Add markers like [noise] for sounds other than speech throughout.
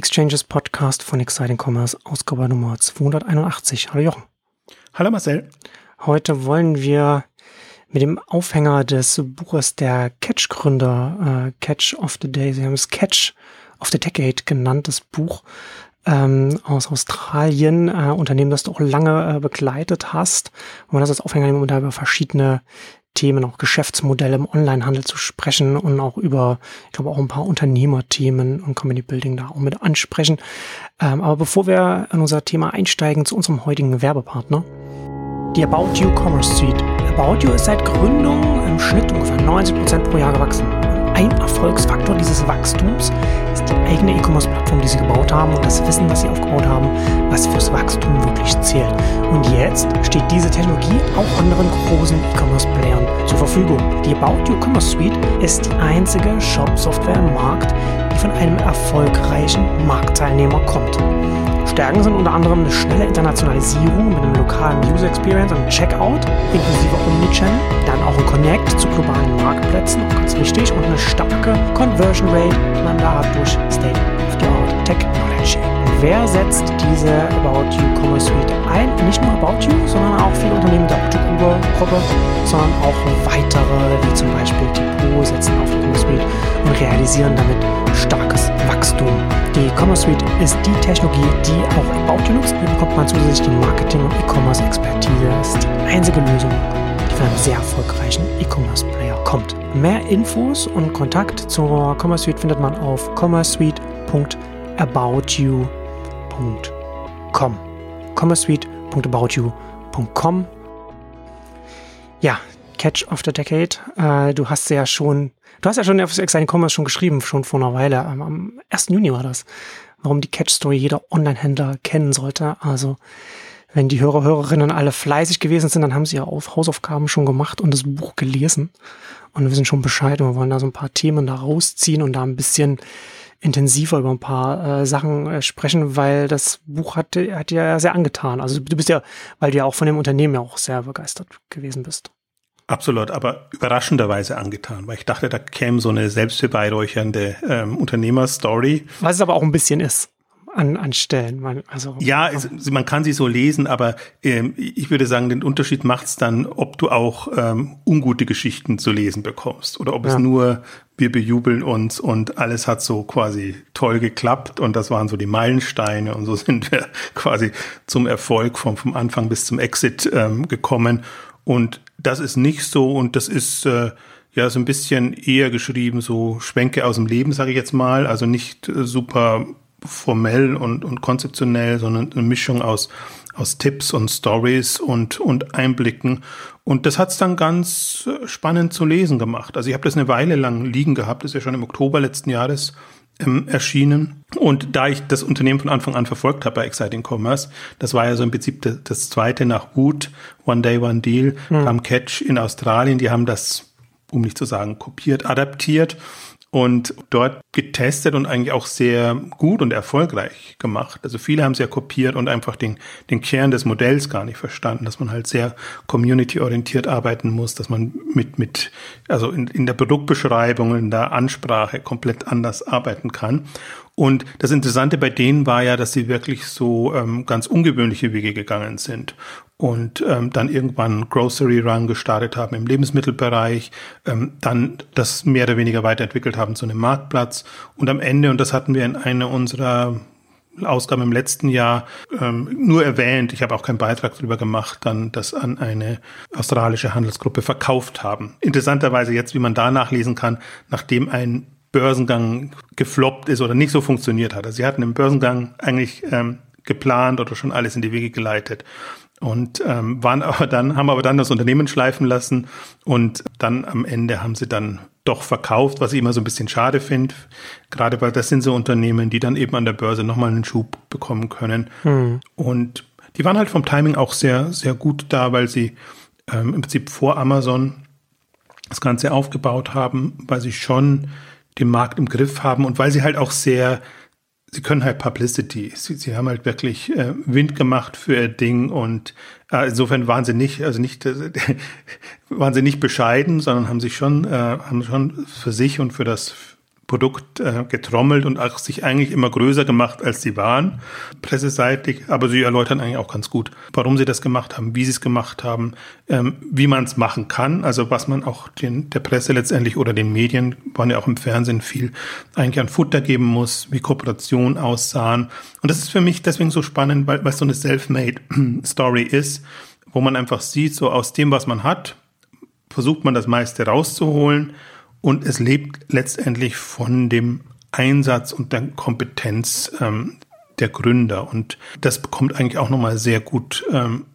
Exchanges Podcast von Exciting Commerce, Ausgabe Nummer 281. Hallo Jochen. Hallo Marcel. Heute wollen wir mit dem Aufhänger des Buches der Catch-Gründer, äh, Catch of the Day, sie haben es Catch of the Decade genannt, das Buch ähm, aus Australien, äh, Unternehmen, das du auch lange äh, begleitet hast. Und man das als Aufhänger nehmen, um da über verschiedene Themen, auch Geschäftsmodelle im Onlinehandel zu sprechen und auch über, ich glaube, auch ein paar Unternehmerthemen und Community Building da auch mit ansprechen. Ähm, aber bevor wir in unser Thema einsteigen, zu unserem heutigen Werbepartner, die About You Commerce Suite. About You ist seit Gründung im Schnitt ungefähr 90% pro Jahr gewachsen ein Erfolgsfaktor dieses Wachstums ist die eigene E-Commerce-Plattform, die sie gebaut haben und das Wissen, was sie aufgebaut haben, was fürs Wachstum wirklich zählt. Und jetzt steht diese Technologie auch anderen großen E-Commerce-Playern zur Verfügung. Die About You Commerce Suite ist die einzige Shop-Software im Markt, die von einem erfolgreichen Marktteilnehmer kommt. Stärken sind unter anderem eine schnelle Internationalisierung mit einem lokalen User Experience und Checkout, inklusive Omnichannel, dann auch ein Connect zu globalen Marktplätzen, auch ganz wichtig, und eine starke Conversion Rate, die man da hat durch State of the Art Technology. Wer setzt diese About You Commerce Suite ein? Nicht nur About You, sondern auch viele Unternehmen der Otto-Gruppe, sondern auch weitere, wie zum Beispiel Depot, setzen auf die Commerce Suite und realisieren damit starkes Wachstum. Die Commerce Suite ist die Technologie, die auch About You nutzt. Hier bekommt man zusätzlich die Marketing- und E-Commerce-Expertise. Das ist die einzige Lösung, die von einem sehr erfolgreichen E-Commerce-Player kommt. Mehr Infos und Kontakt zur Commerce Suite findet man auf commerceuite.aboutyou.com. commerceuite.aboutyou.com. Ja, Catch of the Decade. Äh, du hast ja schon Du hast ja schon auf Exciting Commerce schon geschrieben, schon vor einer Weile. Am 1. Juni war das. Warum die Catch Story jeder Online-Händler kennen sollte. Also, wenn die Hörer, Hörerinnen alle fleißig gewesen sind, dann haben sie ja auf Hausaufgaben schon gemacht und das Buch gelesen. Und wir sind schon Bescheid und wir wollen da so ein paar Themen da rausziehen und da ein bisschen intensiver über ein paar äh, Sachen äh, sprechen, weil das Buch hat, hat dir ja sehr angetan. Also du bist ja, weil du ja auch von dem Unternehmen ja auch sehr begeistert gewesen bist. Absolut, aber überraschenderweise angetan, weil ich dachte, da käme so eine selbstbeweihräuchernde ähm, Unternehmerstory. Was es aber auch ein bisschen ist an, an Stellen. Man, also, ja, es, man kann sie so lesen, aber ähm, ich würde sagen, den Unterschied macht's dann, ob du auch ähm, ungute Geschichten zu lesen bekommst oder ob ja. es nur wir bejubeln uns und alles hat so quasi toll geklappt und das waren so die Meilensteine und so [laughs] sind wir quasi zum Erfolg vom, vom Anfang bis zum Exit ähm, gekommen. Und das ist nicht so und das ist äh, ja so ein bisschen eher geschrieben, so Schwenke aus dem Leben, sage ich jetzt mal. Also nicht äh, super formell und, und konzeptionell, sondern eine Mischung aus, aus Tipps und Stories und, und Einblicken. Und das hat's dann ganz spannend zu lesen gemacht. Also ich habe das eine Weile lang liegen gehabt, das ist ja schon im Oktober letzten Jahres ähm, erschienen. Und da ich das Unternehmen von Anfang an verfolgt habe bei Exciting Commerce, das war ja so im Prinzip das, das zweite nach Wood, One Day, One Deal, mhm. kam Catch in Australien, die haben das, um nicht zu sagen, kopiert, adaptiert und dort getestet und eigentlich auch sehr gut und erfolgreich gemacht. Also viele haben es ja kopiert und einfach den, den Kern des Modells gar nicht verstanden, dass man halt sehr community-orientiert arbeiten muss, dass man mit, mit, also in, in der Produktbeschreibung, in der Ansprache komplett anders arbeiten kann. Und das Interessante bei denen war ja, dass sie wirklich so ähm, ganz ungewöhnliche Wege gegangen sind und ähm, dann irgendwann Grocery Run gestartet haben im Lebensmittelbereich, ähm, dann das mehr oder weniger weiterentwickelt haben zu einem Marktplatz und am Ende, und das hatten wir in einer unserer Ausgaben im letzten Jahr ähm, nur erwähnt, ich habe auch keinen Beitrag darüber gemacht, dann das an eine australische Handelsgruppe verkauft haben. Interessanterweise jetzt, wie man da nachlesen kann, nachdem ein Börsengang gefloppt ist oder nicht so funktioniert hat. Also sie hatten im Börsengang eigentlich ähm, geplant oder schon alles in die Wege geleitet und ähm, waren aber dann haben aber dann das Unternehmen schleifen lassen und dann am Ende haben sie dann doch verkauft, was ich immer so ein bisschen schade finde, gerade weil das sind so Unternehmen, die dann eben an der Börse nochmal einen Schub bekommen können hm. und die waren halt vom Timing auch sehr sehr gut da, weil sie ähm, im Prinzip vor Amazon das Ganze aufgebaut haben, weil sie schon den Markt im Griff haben und weil sie halt auch sehr, sie können halt Publicity. Sie, sie haben halt wirklich äh, Wind gemacht für ihr Ding und äh, insofern waren sie nicht, also nicht, [laughs] waren sie nicht bescheiden, sondern haben sich schon, äh, haben schon für sich und für das Produkt äh, getrommelt und auch sich eigentlich immer größer gemacht, als sie waren, presseseitig. Aber sie erläutern eigentlich auch ganz gut, warum sie das gemacht haben, wie sie es gemacht haben, ähm, wie man es machen kann. Also was man auch den, der Presse letztendlich oder den Medien, waren ja auch im Fernsehen viel, eigentlich an Futter geben muss, wie Kooperation aussahen. Und das ist für mich deswegen so spannend, weil, weil es so eine Self-Made-Story [clears throat] ist, wo man einfach sieht, so aus dem, was man hat, versucht man das meiste rauszuholen und es lebt letztendlich von dem Einsatz und der Kompetenz ähm, der Gründer. Und das bekommt eigentlich auch nochmal sehr gut ähm,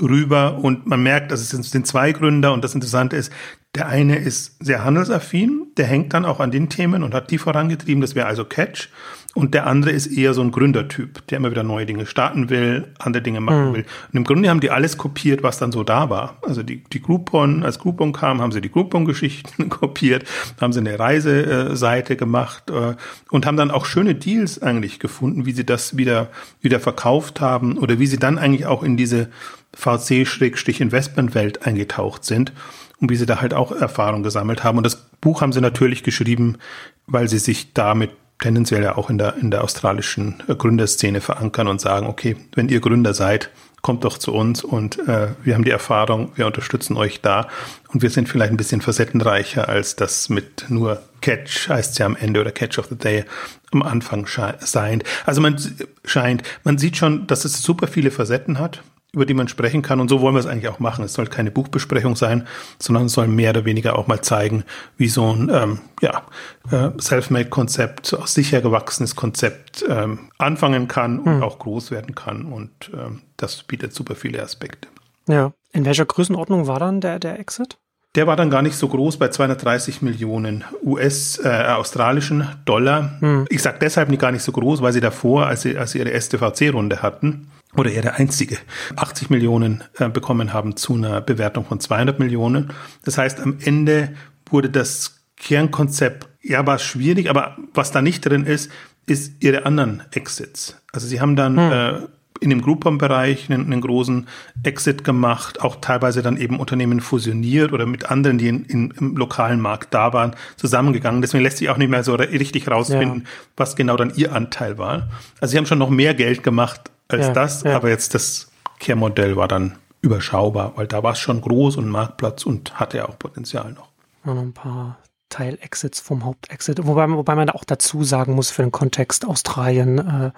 rüber. Und man merkt, dass es sind zwei Gründer. Und das Interessante ist, der eine ist sehr handelsaffin, der hängt dann auch an den Themen und hat die vorangetrieben. Das wäre also Catch. Und der andere ist eher so ein Gründertyp, der immer wieder neue Dinge starten will, andere Dinge machen mhm. will. Und im Grunde haben die alles kopiert, was dann so da war. Also die, die Groupon, als Groupon kam, haben sie die Groupon-Geschichten [laughs] kopiert, haben sie eine Reiseseite gemacht äh, und haben dann auch schöne Deals eigentlich gefunden, wie sie das wieder, wieder verkauft haben oder wie sie dann eigentlich auch in diese VC-Investment-Welt eingetaucht sind und wie sie da halt auch Erfahrung gesammelt haben. Und das Buch haben sie natürlich geschrieben, weil sie sich damit tendenziell ja auch in der, in der australischen äh, Gründerszene verankern und sagen, okay, wenn ihr Gründer seid, kommt doch zu uns und äh, wir haben die Erfahrung, wir unterstützen euch da und wir sind vielleicht ein bisschen facettenreicher als das mit nur Catch heißt ja am Ende oder Catch of the Day am Anfang scheint. Also man scheint, man sieht schon, dass es super viele Facetten hat über die man sprechen kann. Und so wollen wir es eigentlich auch machen. Es soll keine Buchbesprechung sein, sondern es soll mehr oder weniger auch mal zeigen, wie so ein ähm, ja, äh, Self-Made-Konzept, aus sicher gewachsenes Konzept ähm, anfangen kann und hm. auch groß werden kann. Und ähm, das bietet super viele Aspekte. Ja. In welcher Größenordnung war dann der, der Exit? Der war dann gar nicht so groß bei 230 Millionen US, äh, australischen Dollar. Hm. Ich sage deshalb nicht gar nicht so groß, weil sie davor, als sie, als sie ihre erste VC-Runde hatten, oder eher der einzige 80 Millionen äh, bekommen haben zu einer Bewertung von 200 Millionen. Das heißt, am Ende wurde das Kernkonzept, ja, war schwierig, aber was da nicht drin ist, ist ihre anderen Exits. Also sie haben dann hm. äh, in dem Groupon-Bereich einen, einen, großen Exit gemacht, auch teilweise dann eben Unternehmen fusioniert oder mit anderen, die in, in, im lokalen Markt da waren, zusammengegangen. Deswegen lässt sich auch nicht mehr so richtig rausfinden, ja. was genau dann ihr Anteil war. Also sie haben schon noch mehr Geld gemacht als ja, das, ja. aber jetzt das Kehrmodell war dann überschaubar, weil da war es schon groß und Marktplatz und hatte ja auch Potenzial noch. Noch ein paar Teil-Exits vom Hauptexit, wobei, wobei man da auch dazu sagen muss, für den Kontext Australien äh,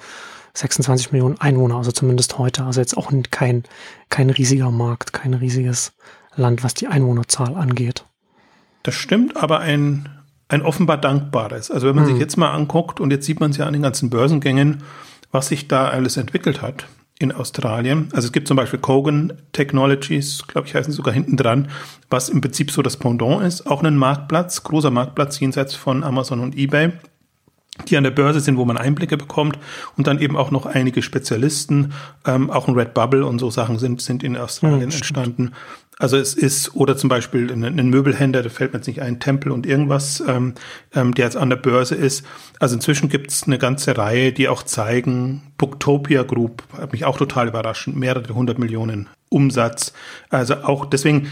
26 Millionen Einwohner, also zumindest heute, also jetzt auch kein, kein riesiger Markt, kein riesiges Land, was die Einwohnerzahl angeht. Das stimmt, aber ein, ein offenbar dankbares. Also wenn man hm. sich jetzt mal anguckt, und jetzt sieht man es ja an den ganzen Börsengängen, was sich da alles entwickelt hat in Australien. Also es gibt zum Beispiel Kogan Technologies, glaube ich, heißen sogar hinten dran, was im Prinzip so das Pendant ist. Auch ein Marktplatz, großer Marktplatz jenseits von Amazon und eBay die an der Börse sind, wo man Einblicke bekommt und dann eben auch noch einige Spezialisten, ähm, auch ein Red Bubble und so Sachen sind, sind in Australien ja, entstanden. Also es ist, oder zum Beispiel ein, Möbelhändler, da fällt mir jetzt nicht ein, Tempel und irgendwas, ähm, ähm, der jetzt an der Börse ist. Also inzwischen gibt es eine ganze Reihe, die auch zeigen, Booktopia Group, hat mich auch total überraschend, mehrere hundert Millionen Umsatz. Also auch deswegen,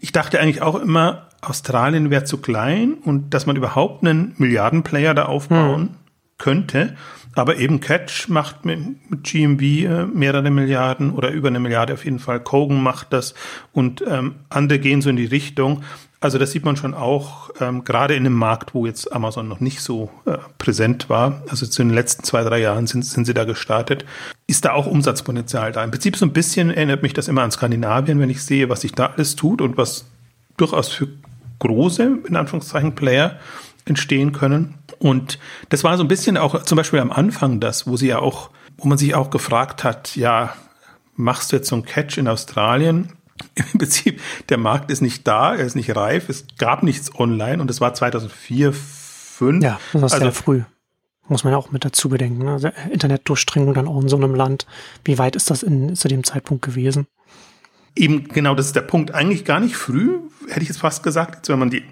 ich dachte eigentlich auch immer, Australien wäre zu klein und dass man überhaupt einen Milliardenplayer da aufbauen hm. könnte. Aber eben Catch macht mit, mit GMV äh, mehrere Milliarden oder über eine Milliarde auf jeden Fall. Kogan macht das und ähm, andere gehen so in die Richtung. Also das sieht man schon auch, ähm, gerade in einem Markt, wo jetzt Amazon noch nicht so äh, präsent war. Also zu den letzten zwei, drei Jahren sind, sind sie da gestartet. Ist da auch Umsatzpotenzial da? Im Prinzip so ein bisschen erinnert mich das immer an Skandinavien, wenn ich sehe, was sich da alles tut und was durchaus für große, in Anführungszeichen, Player entstehen können. Und das war so ein bisschen auch zum Beispiel am Anfang das, wo sie ja auch, wo man sich auch gefragt hat, ja, machst du jetzt so einen Catch in Australien? [laughs] Im Prinzip, der Markt ist nicht da, er ist nicht reif, es gab nichts online und es war 2004, 2005. Ja, das war also, sehr früh. Muss man ja auch mit dazu bedenken. Also Internetdurchdringung dann auch in so einem Land. Wie weit ist das in, zu dem Zeitpunkt gewesen? Eben genau, das ist der Punkt. Eigentlich gar nicht früh, hätte ich jetzt fast gesagt, jetzt, wenn man die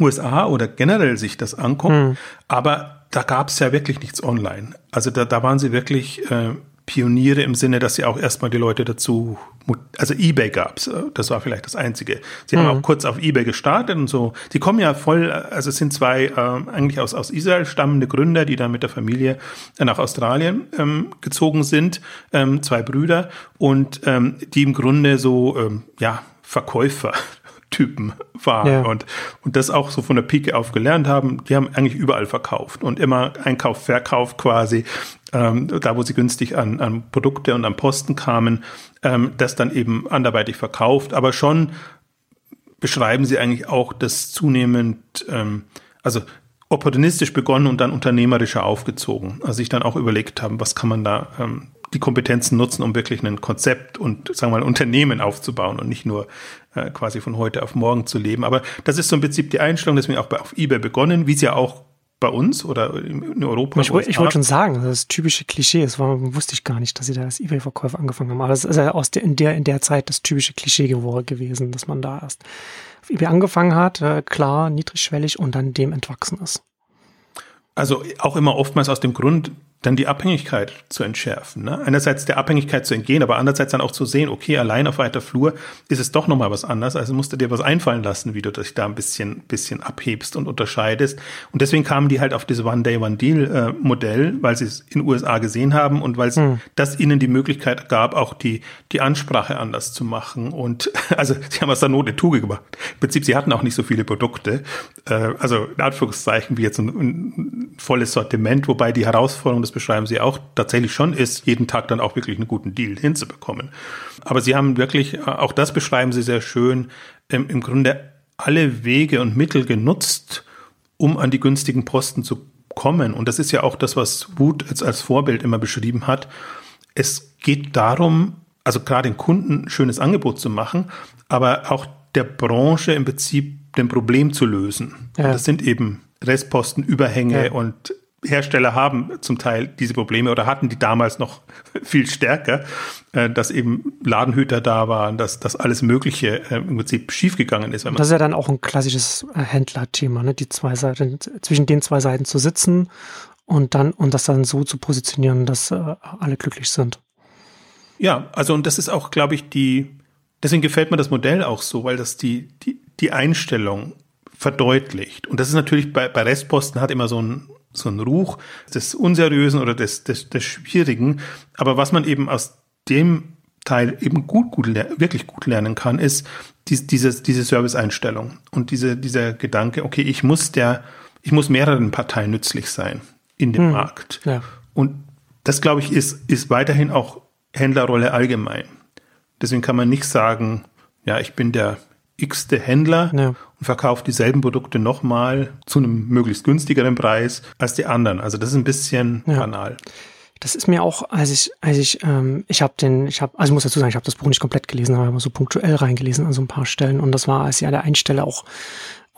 USA oder generell sich das anguckt. Mhm. Aber da gab es ja wirklich nichts online. Also da, da waren sie wirklich äh, Pioniere im Sinne, dass sie auch erstmal die Leute dazu also eBay gab's, das war vielleicht das Einzige. Sie mhm. haben auch kurz auf eBay gestartet und so. Sie kommen ja voll, also es sind zwei äh, eigentlich aus, aus Israel stammende Gründer, die dann mit der Familie nach Australien ähm, gezogen sind, ähm, zwei Brüder und ähm, die im Grunde so, ähm, ja, Verkäufer Typen [laughs] waren ja. und, und das auch so von der Pike auf gelernt haben. Die haben eigentlich überall verkauft und immer Einkauf, Verkauf quasi, ähm, da wo sie günstig an, an Produkte und an Posten kamen, ähm, das dann eben anderweitig verkauft. Aber schon beschreiben sie eigentlich auch das zunehmend, ähm, also opportunistisch begonnen und dann unternehmerischer aufgezogen. Also sich dann auch überlegt haben, was kann man da ähm, die Kompetenzen nutzen, um wirklich ein Konzept und sagen wir mal ein Unternehmen aufzubauen und nicht nur äh, quasi von heute auf morgen zu leben. Aber das ist so im Prinzip die Einstellung, deswegen auch bei, auf eBay begonnen, wie es ja auch bei uns oder in Europa. Ich, ich wollte schon sagen, das typische Klischee, das war, wusste ich gar nicht, dass sie da als Ebay-Verkäufer angefangen haben. Aber das ist ja aus der, in der, in der Zeit das typische Klischee gewesen, dass man da erst auf Ebay angefangen hat, äh, klar, niedrigschwellig und dann dem entwachsen ist. Also auch immer oftmals aus dem Grund, dann die Abhängigkeit zu entschärfen. Ne? Einerseits der Abhängigkeit zu entgehen, aber andererseits dann auch zu sehen, okay, allein auf weiter Flur ist es doch nochmal was anderes. Also musst du dir was einfallen lassen, wie du dich da ein bisschen, bisschen abhebst und unterscheidest. Und deswegen kamen die halt auf das One-Day, One-Deal-Modell, äh, weil sie es in den USA gesehen haben und weil es hm. das ihnen die Möglichkeit gab, auch die, die Ansprache anders zu machen. Und [laughs] also sie haben aus der Not eine Tugend gemacht. Im Prinzip, sie hatten auch nicht so viele Produkte. Äh, also in Anführungszeichen wie jetzt ein, ein volles Sortiment, wobei die Herausforderung das beschreiben sie auch, tatsächlich schon ist, jeden Tag dann auch wirklich einen guten Deal hinzubekommen. Aber sie haben wirklich, äh, auch das beschreiben sie sehr schön, im, im Grunde alle Wege und Mittel genutzt, um an die günstigen Posten zu kommen. Und das ist ja auch das, was Wood jetzt als Vorbild immer beschrieben hat. Es geht darum, also gerade den Kunden ein schönes Angebot zu machen, aber auch der Branche im Prinzip den Problem zu lösen. Ja. das sind eben Restposten, Überhänge ja. und Hersteller haben zum Teil diese Probleme oder hatten die damals noch [laughs] viel stärker, äh, dass eben Ladenhüter da waren, dass das alles Mögliche äh, im Prinzip schiefgegangen ist. das ist ja dann auch ein klassisches äh, Händlerthema, ne? die zwei Seiten, zwischen den zwei Seiten zu sitzen und dann und das dann so zu positionieren, dass alle glücklich sind. Ja, also und das ist auch, glaube ich, die, deswegen gefällt mir das Modell auch so, weil das die, die, die Einstellung verdeutlicht. Und das ist natürlich bei, bei Restposten hat immer so ein so ein Ruch des Unseriösen oder des, des, des Schwierigen. Aber was man eben aus dem Teil eben gut, gut, wirklich gut lernen kann, ist die, diese, diese Service-Einstellung und diese, dieser Gedanke, okay, ich muss der, ich muss mehreren Parteien nützlich sein in dem hm, Markt. Ja. Und das, glaube ich, ist, ist weiterhin auch Händlerrolle allgemein. Deswegen kann man nicht sagen, ja, ich bin der x-te Händler ja. und verkauft dieselben Produkte nochmal zu einem möglichst günstigeren Preis als die anderen. Also das ist ein bisschen ja. banal. Das ist mir auch, als ich, als ich, ähm, ich habe den, ich habe, also ich muss dazu sagen, ich habe das Buch nicht komplett gelesen, aber immer so punktuell reingelesen an so ein paar Stellen. Und das war, als sie an der einen Stelle auch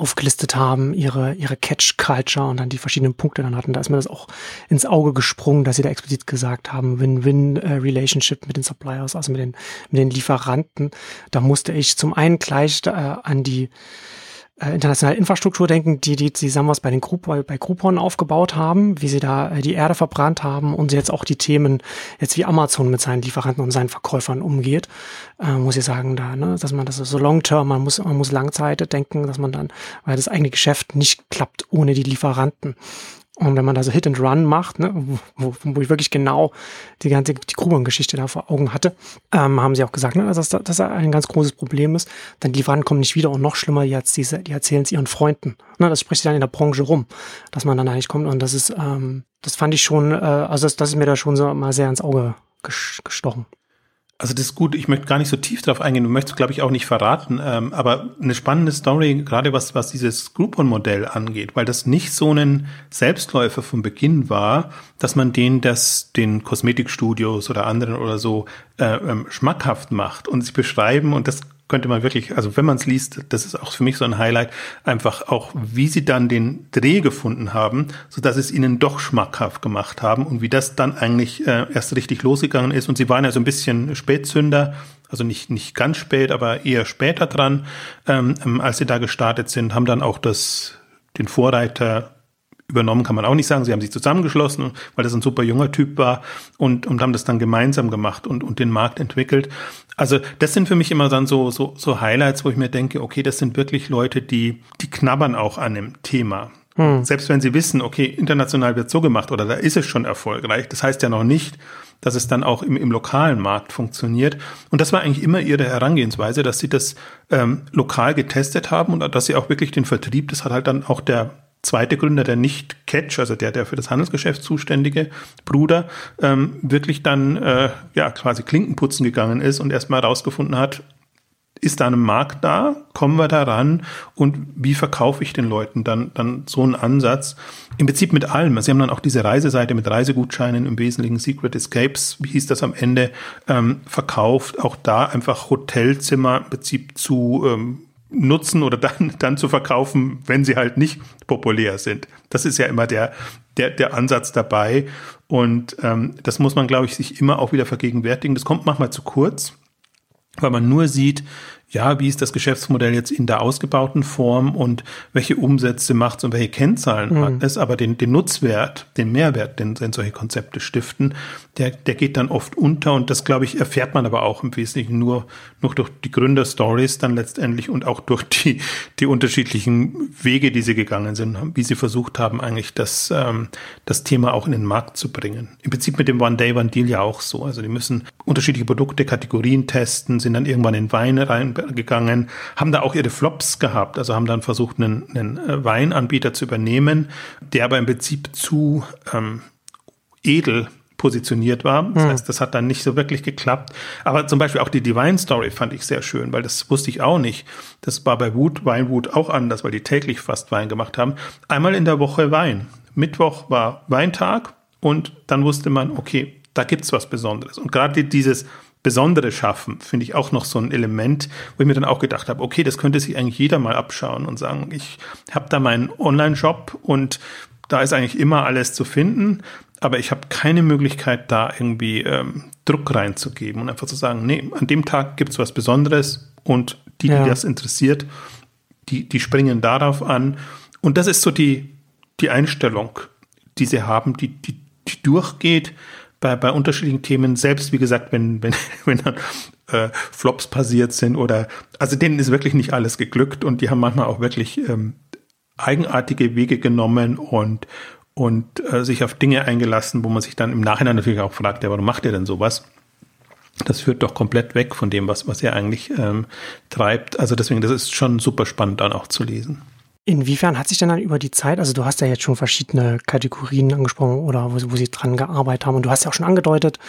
aufgelistet haben, ihre, ihre Catch-Culture und dann die verschiedenen Punkte dann hatten. Da ist mir das auch ins Auge gesprungen, dass sie da explizit gesagt haben, Win-Win-Relationship mit den Suppliers, also mit den, mit den Lieferanten. Da musste ich zum einen gleich äh, an die äh, internationale Infrastruktur denken, die die zusammen was bei den Groupon, bei Groupon aufgebaut haben, wie sie da äh, die Erde verbrannt haben und jetzt auch die Themen jetzt wie Amazon mit seinen Lieferanten und seinen Verkäufern umgeht, äh, muss ich sagen da, ne, dass man das so long term, man muss man muss Langzeit denken, dass man dann, weil das eigene Geschäft nicht klappt ohne die Lieferanten. Und wenn man da so Hit and Run macht, ne, wo, wo ich wirklich genau die ganze die Grubengeschichte da vor Augen hatte, ähm, haben sie auch gesagt, ne, dass das, ein ganz großes Problem ist. Dann die Waren kommen nicht wieder und noch schlimmer, die, die erzählen es ihren Freunden. Ne, das spricht sich dann in der Branche rum, dass man dann eigentlich kommt. Und das ist, ähm, das fand ich schon, äh, also das, das ist mir da schon so mal sehr ins Auge gestochen. Also das ist gut, ich möchte gar nicht so tief drauf eingehen, du möchtest, glaube ich, auch nicht verraten, ähm, aber eine spannende Story, gerade was, was dieses Groupon-Modell angeht, weil das nicht so ein Selbstläufer von Beginn war, dass man den das den Kosmetikstudios oder anderen oder so äh, ähm, schmackhaft macht und sie beschreiben, und das könnte man wirklich, also wenn man es liest, das ist auch für mich so ein Highlight, einfach auch, wie sie dann den Dreh gefunden haben, so dass es ihnen doch schmackhaft gemacht haben und wie das dann eigentlich äh, erst richtig losgegangen ist. Und sie waren ja so ein bisschen Spätzünder, also nicht, nicht ganz spät, aber eher später dran, ähm, als sie da gestartet sind, haben dann auch das, den Vorreiter übernommen kann man auch nicht sagen. Sie haben sich zusammengeschlossen, weil das ein super junger Typ war und, und haben das dann gemeinsam gemacht und, und den Markt entwickelt. Also das sind für mich immer dann so, so, so Highlights, wo ich mir denke, okay, das sind wirklich Leute, die, die knabbern auch an dem Thema. Hm. Selbst wenn sie wissen, okay, international wird so gemacht oder da ist es schon erfolgreich, das heißt ja noch nicht, dass es dann auch im, im lokalen Markt funktioniert. Und das war eigentlich immer ihre Herangehensweise, dass sie das ähm, lokal getestet haben und dass sie auch wirklich den Vertrieb, das hat halt dann auch der zweite Gründer, der nicht Catch, also der, der für das Handelsgeschäft zuständige Bruder, ähm, wirklich dann äh, ja quasi Klinkenputzen gegangen ist und erstmal herausgefunden hat, ist da ein Markt da? Kommen wir da ran? Und wie verkaufe ich den Leuten dann, dann so einen Ansatz? Im Prinzip mit allem. Sie haben dann auch diese Reiseseite mit Reisegutscheinen, im Wesentlichen Secret Escapes, wie hieß das am Ende, ähm, verkauft. Auch da einfach Hotelzimmer im Prinzip zu ähm, nutzen oder dann, [laughs] dann zu verkaufen, wenn sie halt nicht populär sind. Das ist ja immer der, der, der Ansatz dabei. Und ähm, das muss man, glaube ich, sich immer auch wieder vergegenwärtigen. Das kommt manchmal zu kurz weil man nur sieht, ja, wie ist das Geschäftsmodell jetzt in der ausgebauten Form und welche Umsätze macht es und welche Kennzahlen mhm. hat es, aber den, den Nutzwert, den Mehrwert, den, den solche Konzepte stiften, der, der geht dann oft unter und das, glaube ich, erfährt man aber auch im Wesentlichen nur, nur durch die Gründerstories dann letztendlich und auch durch die, die unterschiedlichen Wege, die sie gegangen sind, wie sie versucht haben, eigentlich das, ähm, das Thema auch in den Markt zu bringen. Im Prinzip mit dem One Day, One Deal ja auch so. Also die müssen unterschiedliche Produkte, Kategorien testen, sind dann irgendwann in Weine rein gegangen, haben da auch ihre Flops gehabt, also haben dann versucht, einen, einen äh, Weinanbieter zu übernehmen, der aber im Prinzip zu ähm, edel positioniert war. Das hm. heißt, das hat dann nicht so wirklich geklappt. Aber zum Beispiel auch die Divine Story fand ich sehr schön, weil das wusste ich auch nicht. Das war bei Wood, Weinwood auch anders, weil die täglich fast Wein gemacht haben. Einmal in der Woche Wein. Mittwoch war Weintag und dann wusste man, okay, da gibt's was Besonderes. Und gerade dieses Besondere schaffen, finde ich auch noch so ein Element, wo ich mir dann auch gedacht habe, okay, das könnte sich eigentlich jeder mal abschauen und sagen, ich habe da meinen Online-Shop und da ist eigentlich immer alles zu finden, aber ich habe keine Möglichkeit, da irgendwie ähm, Druck reinzugeben und einfach zu sagen, nee, an dem Tag gibt es was Besonderes und die, ja. die das interessiert, die, die springen darauf an. Und das ist so die, die Einstellung, die sie haben, die, die, die durchgeht bei, bei unterschiedlichen Themen, selbst wie gesagt, wenn, wenn, [laughs] wenn dann äh, Flops passiert sind oder also denen ist wirklich nicht alles geglückt und die haben manchmal auch wirklich ähm, eigenartige Wege genommen und und äh, sich auf Dinge eingelassen, wo man sich dann im Nachhinein natürlich auch fragt, ja, warum macht ihr denn sowas? Das führt doch komplett weg von dem, was, was er eigentlich ähm, treibt. Also deswegen, das ist schon super spannend dann auch zu lesen. Inwiefern hat sich denn dann über die Zeit, also du hast ja jetzt schon verschiedene Kategorien angesprochen oder wo, wo sie dran gearbeitet haben und du hast ja auch schon angedeutet,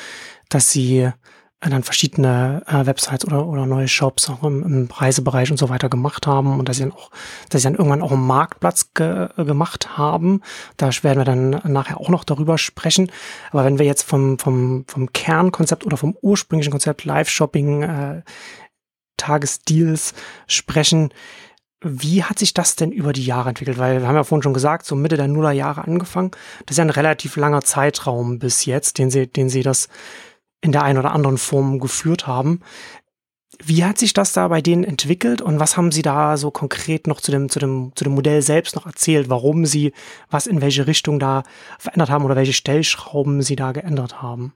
dass sie äh, dann verschiedene äh, Websites oder, oder neue Shops auch im, im Reisebereich und so weiter gemacht haben und dass sie dann auch, dass sie dann irgendwann auch einen Marktplatz ge, äh, gemacht haben. Da werden wir dann nachher auch noch darüber sprechen. Aber wenn wir jetzt vom, vom, vom Kernkonzept oder vom ursprünglichen Konzept Live-Shopping, äh, Tagesdeals sprechen, wie hat sich das denn über die Jahre entwickelt? Weil wir haben ja vorhin schon gesagt, so Mitte der Nullerjahre angefangen. Das ist ja ein relativ langer Zeitraum bis jetzt, den sie, den sie das in der einen oder anderen Form geführt haben. Wie hat sich das da bei denen entwickelt und was haben Sie da so konkret noch zu dem, zu dem, zu dem Modell selbst noch erzählt, warum Sie was in welche Richtung da verändert haben oder welche Stellschrauben Sie da geändert haben?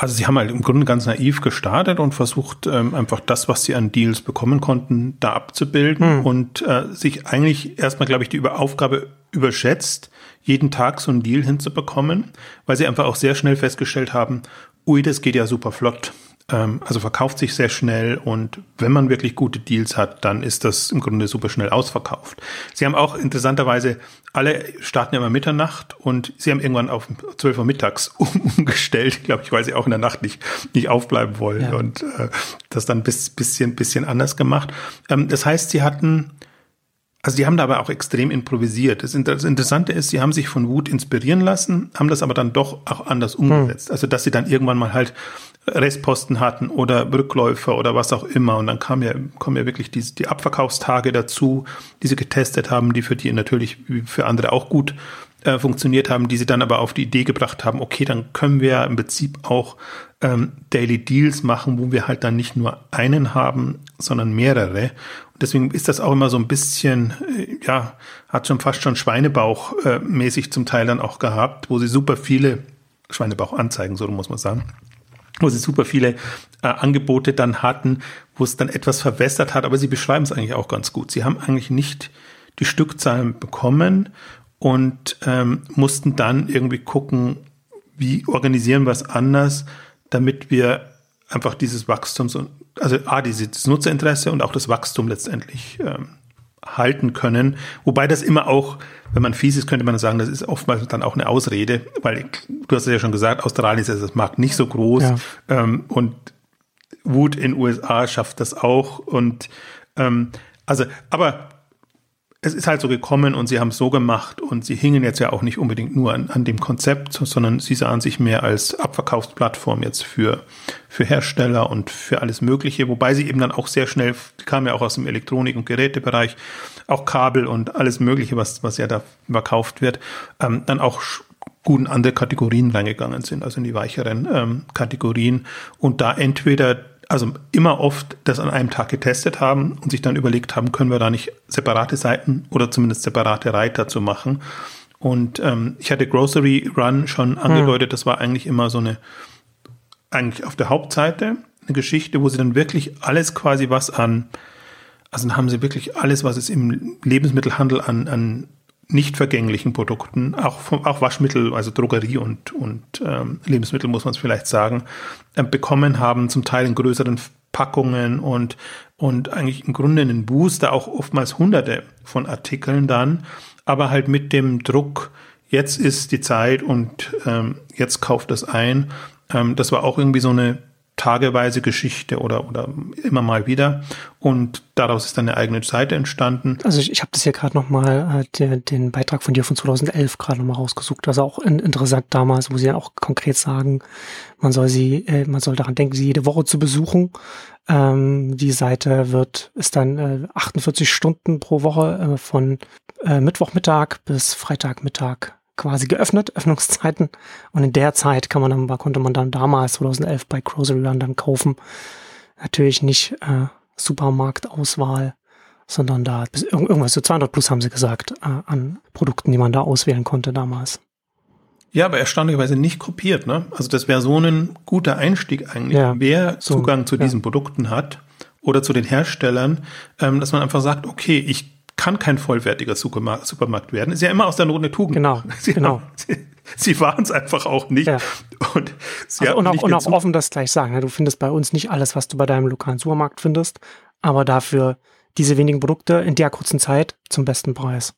Also sie haben halt im Grunde ganz naiv gestartet und versucht ähm, einfach das, was sie an Deals bekommen konnten, da abzubilden hm. und äh, sich eigentlich erstmal, glaube ich, die Über Aufgabe überschätzt, jeden Tag so einen Deal hinzubekommen, weil sie einfach auch sehr schnell festgestellt haben, ui, das geht ja super flott. Ähm, also verkauft sich sehr schnell und wenn man wirklich gute Deals hat, dann ist das im Grunde super schnell ausverkauft. Sie haben auch interessanterweise, alle starten immer Mitternacht und sie haben irgendwann auf 12 Uhr mittags [laughs] umgestellt, glaube ich, weil sie auch in der Nacht nicht, nicht aufbleiben wollen ja. und äh, das dann bis bisschen, bisschen anders gemacht. Ähm, das heißt, sie hatten also die haben da aber auch extrem improvisiert. Das Interessante ist, sie haben sich von Wut inspirieren lassen, haben das aber dann doch auch anders umgesetzt. Hm. Also dass sie dann irgendwann mal halt Restposten hatten oder Rückläufer oder was auch immer. Und dann kam ja, kommen ja wirklich die, die Abverkaufstage dazu, die sie getestet haben, die für die natürlich wie für andere auch gut äh, funktioniert haben, die sie dann aber auf die Idee gebracht haben, okay, dann können wir im Prinzip auch ähm, Daily Deals machen, wo wir halt dann nicht nur einen haben, sondern mehrere. Und deswegen ist das auch immer so ein bisschen, äh, ja, hat schon fast schon Schweinebauch äh, mäßig zum Teil dann auch gehabt, wo sie super viele Schweinebauch-Anzeigen, so muss man sagen, wo sie super viele äh, Angebote dann hatten, wo es dann etwas verwässert hat, aber sie beschreiben es eigentlich auch ganz gut. Sie haben eigentlich nicht die Stückzahlen bekommen und ähm, mussten dann irgendwie gucken, wie organisieren wir es anders, damit wir einfach dieses Wachstums und also A, dieses Nutzerinteresse und auch das Wachstum letztendlich ähm, halten können. Wobei das immer auch, wenn man fies ist, könnte man sagen, das ist oftmals dann auch eine Ausrede, weil du hast es ja schon gesagt, Australien ist das Markt nicht so groß ja. ähm, und Wut in USA schafft das auch und ähm, also, aber es ist halt so gekommen und sie haben es so gemacht und sie hingen jetzt ja auch nicht unbedingt nur an, an dem Konzept, sondern sie sahen sich mehr als Abverkaufsplattform jetzt für, für Hersteller und für alles Mögliche, wobei sie eben dann auch sehr schnell, kam ja auch aus dem Elektronik- und Gerätebereich, auch Kabel und alles Mögliche, was, was ja da verkauft wird, ähm, dann auch gut in andere Kategorien reingegangen sind, also in die weicheren ähm, Kategorien. Und da entweder also immer oft das an einem Tag getestet haben und sich dann überlegt haben, können wir da nicht separate Seiten oder zumindest separate Reiter zu machen. Und ähm, ich hatte Grocery Run schon angedeutet, das war eigentlich immer so eine, eigentlich auf der Hauptseite eine Geschichte, wo sie dann wirklich alles quasi was an, also dann haben sie wirklich alles, was es im Lebensmittelhandel an, an nicht vergänglichen Produkten, auch, auch Waschmittel, also Drogerie und, und ähm, Lebensmittel muss man es vielleicht sagen, äh, bekommen haben, zum Teil in größeren Packungen und, und eigentlich im Grunde einen Booster, auch oftmals hunderte von Artikeln dann, aber halt mit dem Druck, jetzt ist die Zeit und ähm, jetzt kauft das ein. Ähm, das war auch irgendwie so eine tageweise Geschichte oder, oder immer mal wieder. Und daraus ist dann eine eigene Seite entstanden. Also ich, ich habe das hier gerade nochmal, äh, den, Beitrag von dir von 2011 gerade nochmal rausgesucht. Also auch in, interessant damals, wo sie ja auch konkret sagen, man soll sie, äh, man soll daran denken, sie jede Woche zu besuchen. Ähm, die Seite wird, ist dann äh, 48 Stunden pro Woche äh, von äh, Mittwochmittag bis Freitagmittag quasi geöffnet, Öffnungszeiten. Und in der Zeit kann man dann, konnte man dann damals 2011 bei Grocery Run dann kaufen. Natürlich nicht äh, Supermarktauswahl, sondern da bis irgendwas so 200 plus haben sie gesagt äh, an Produkten, die man da auswählen konnte damals. Ja, aber erstaunlicherweise nicht kopiert, ne? Also das wäre so ein guter Einstieg eigentlich, ja, wer so, Zugang zu ja. diesen Produkten hat oder zu den Herstellern, ähm, dass man einfach sagt, okay, ich kann kein vollwertiger Supermarkt, werden. Ist ja immer aus der Not eine Tugend. Genau, [laughs] sie genau. Haben, sie, sie waren es einfach auch nicht. Ja. Und, also und, auch, und auch offen das gleich sagen. Ne? Du findest bei uns nicht alles, was du bei deinem lokalen Supermarkt findest, aber dafür diese wenigen Produkte in der kurzen Zeit zum besten Preis.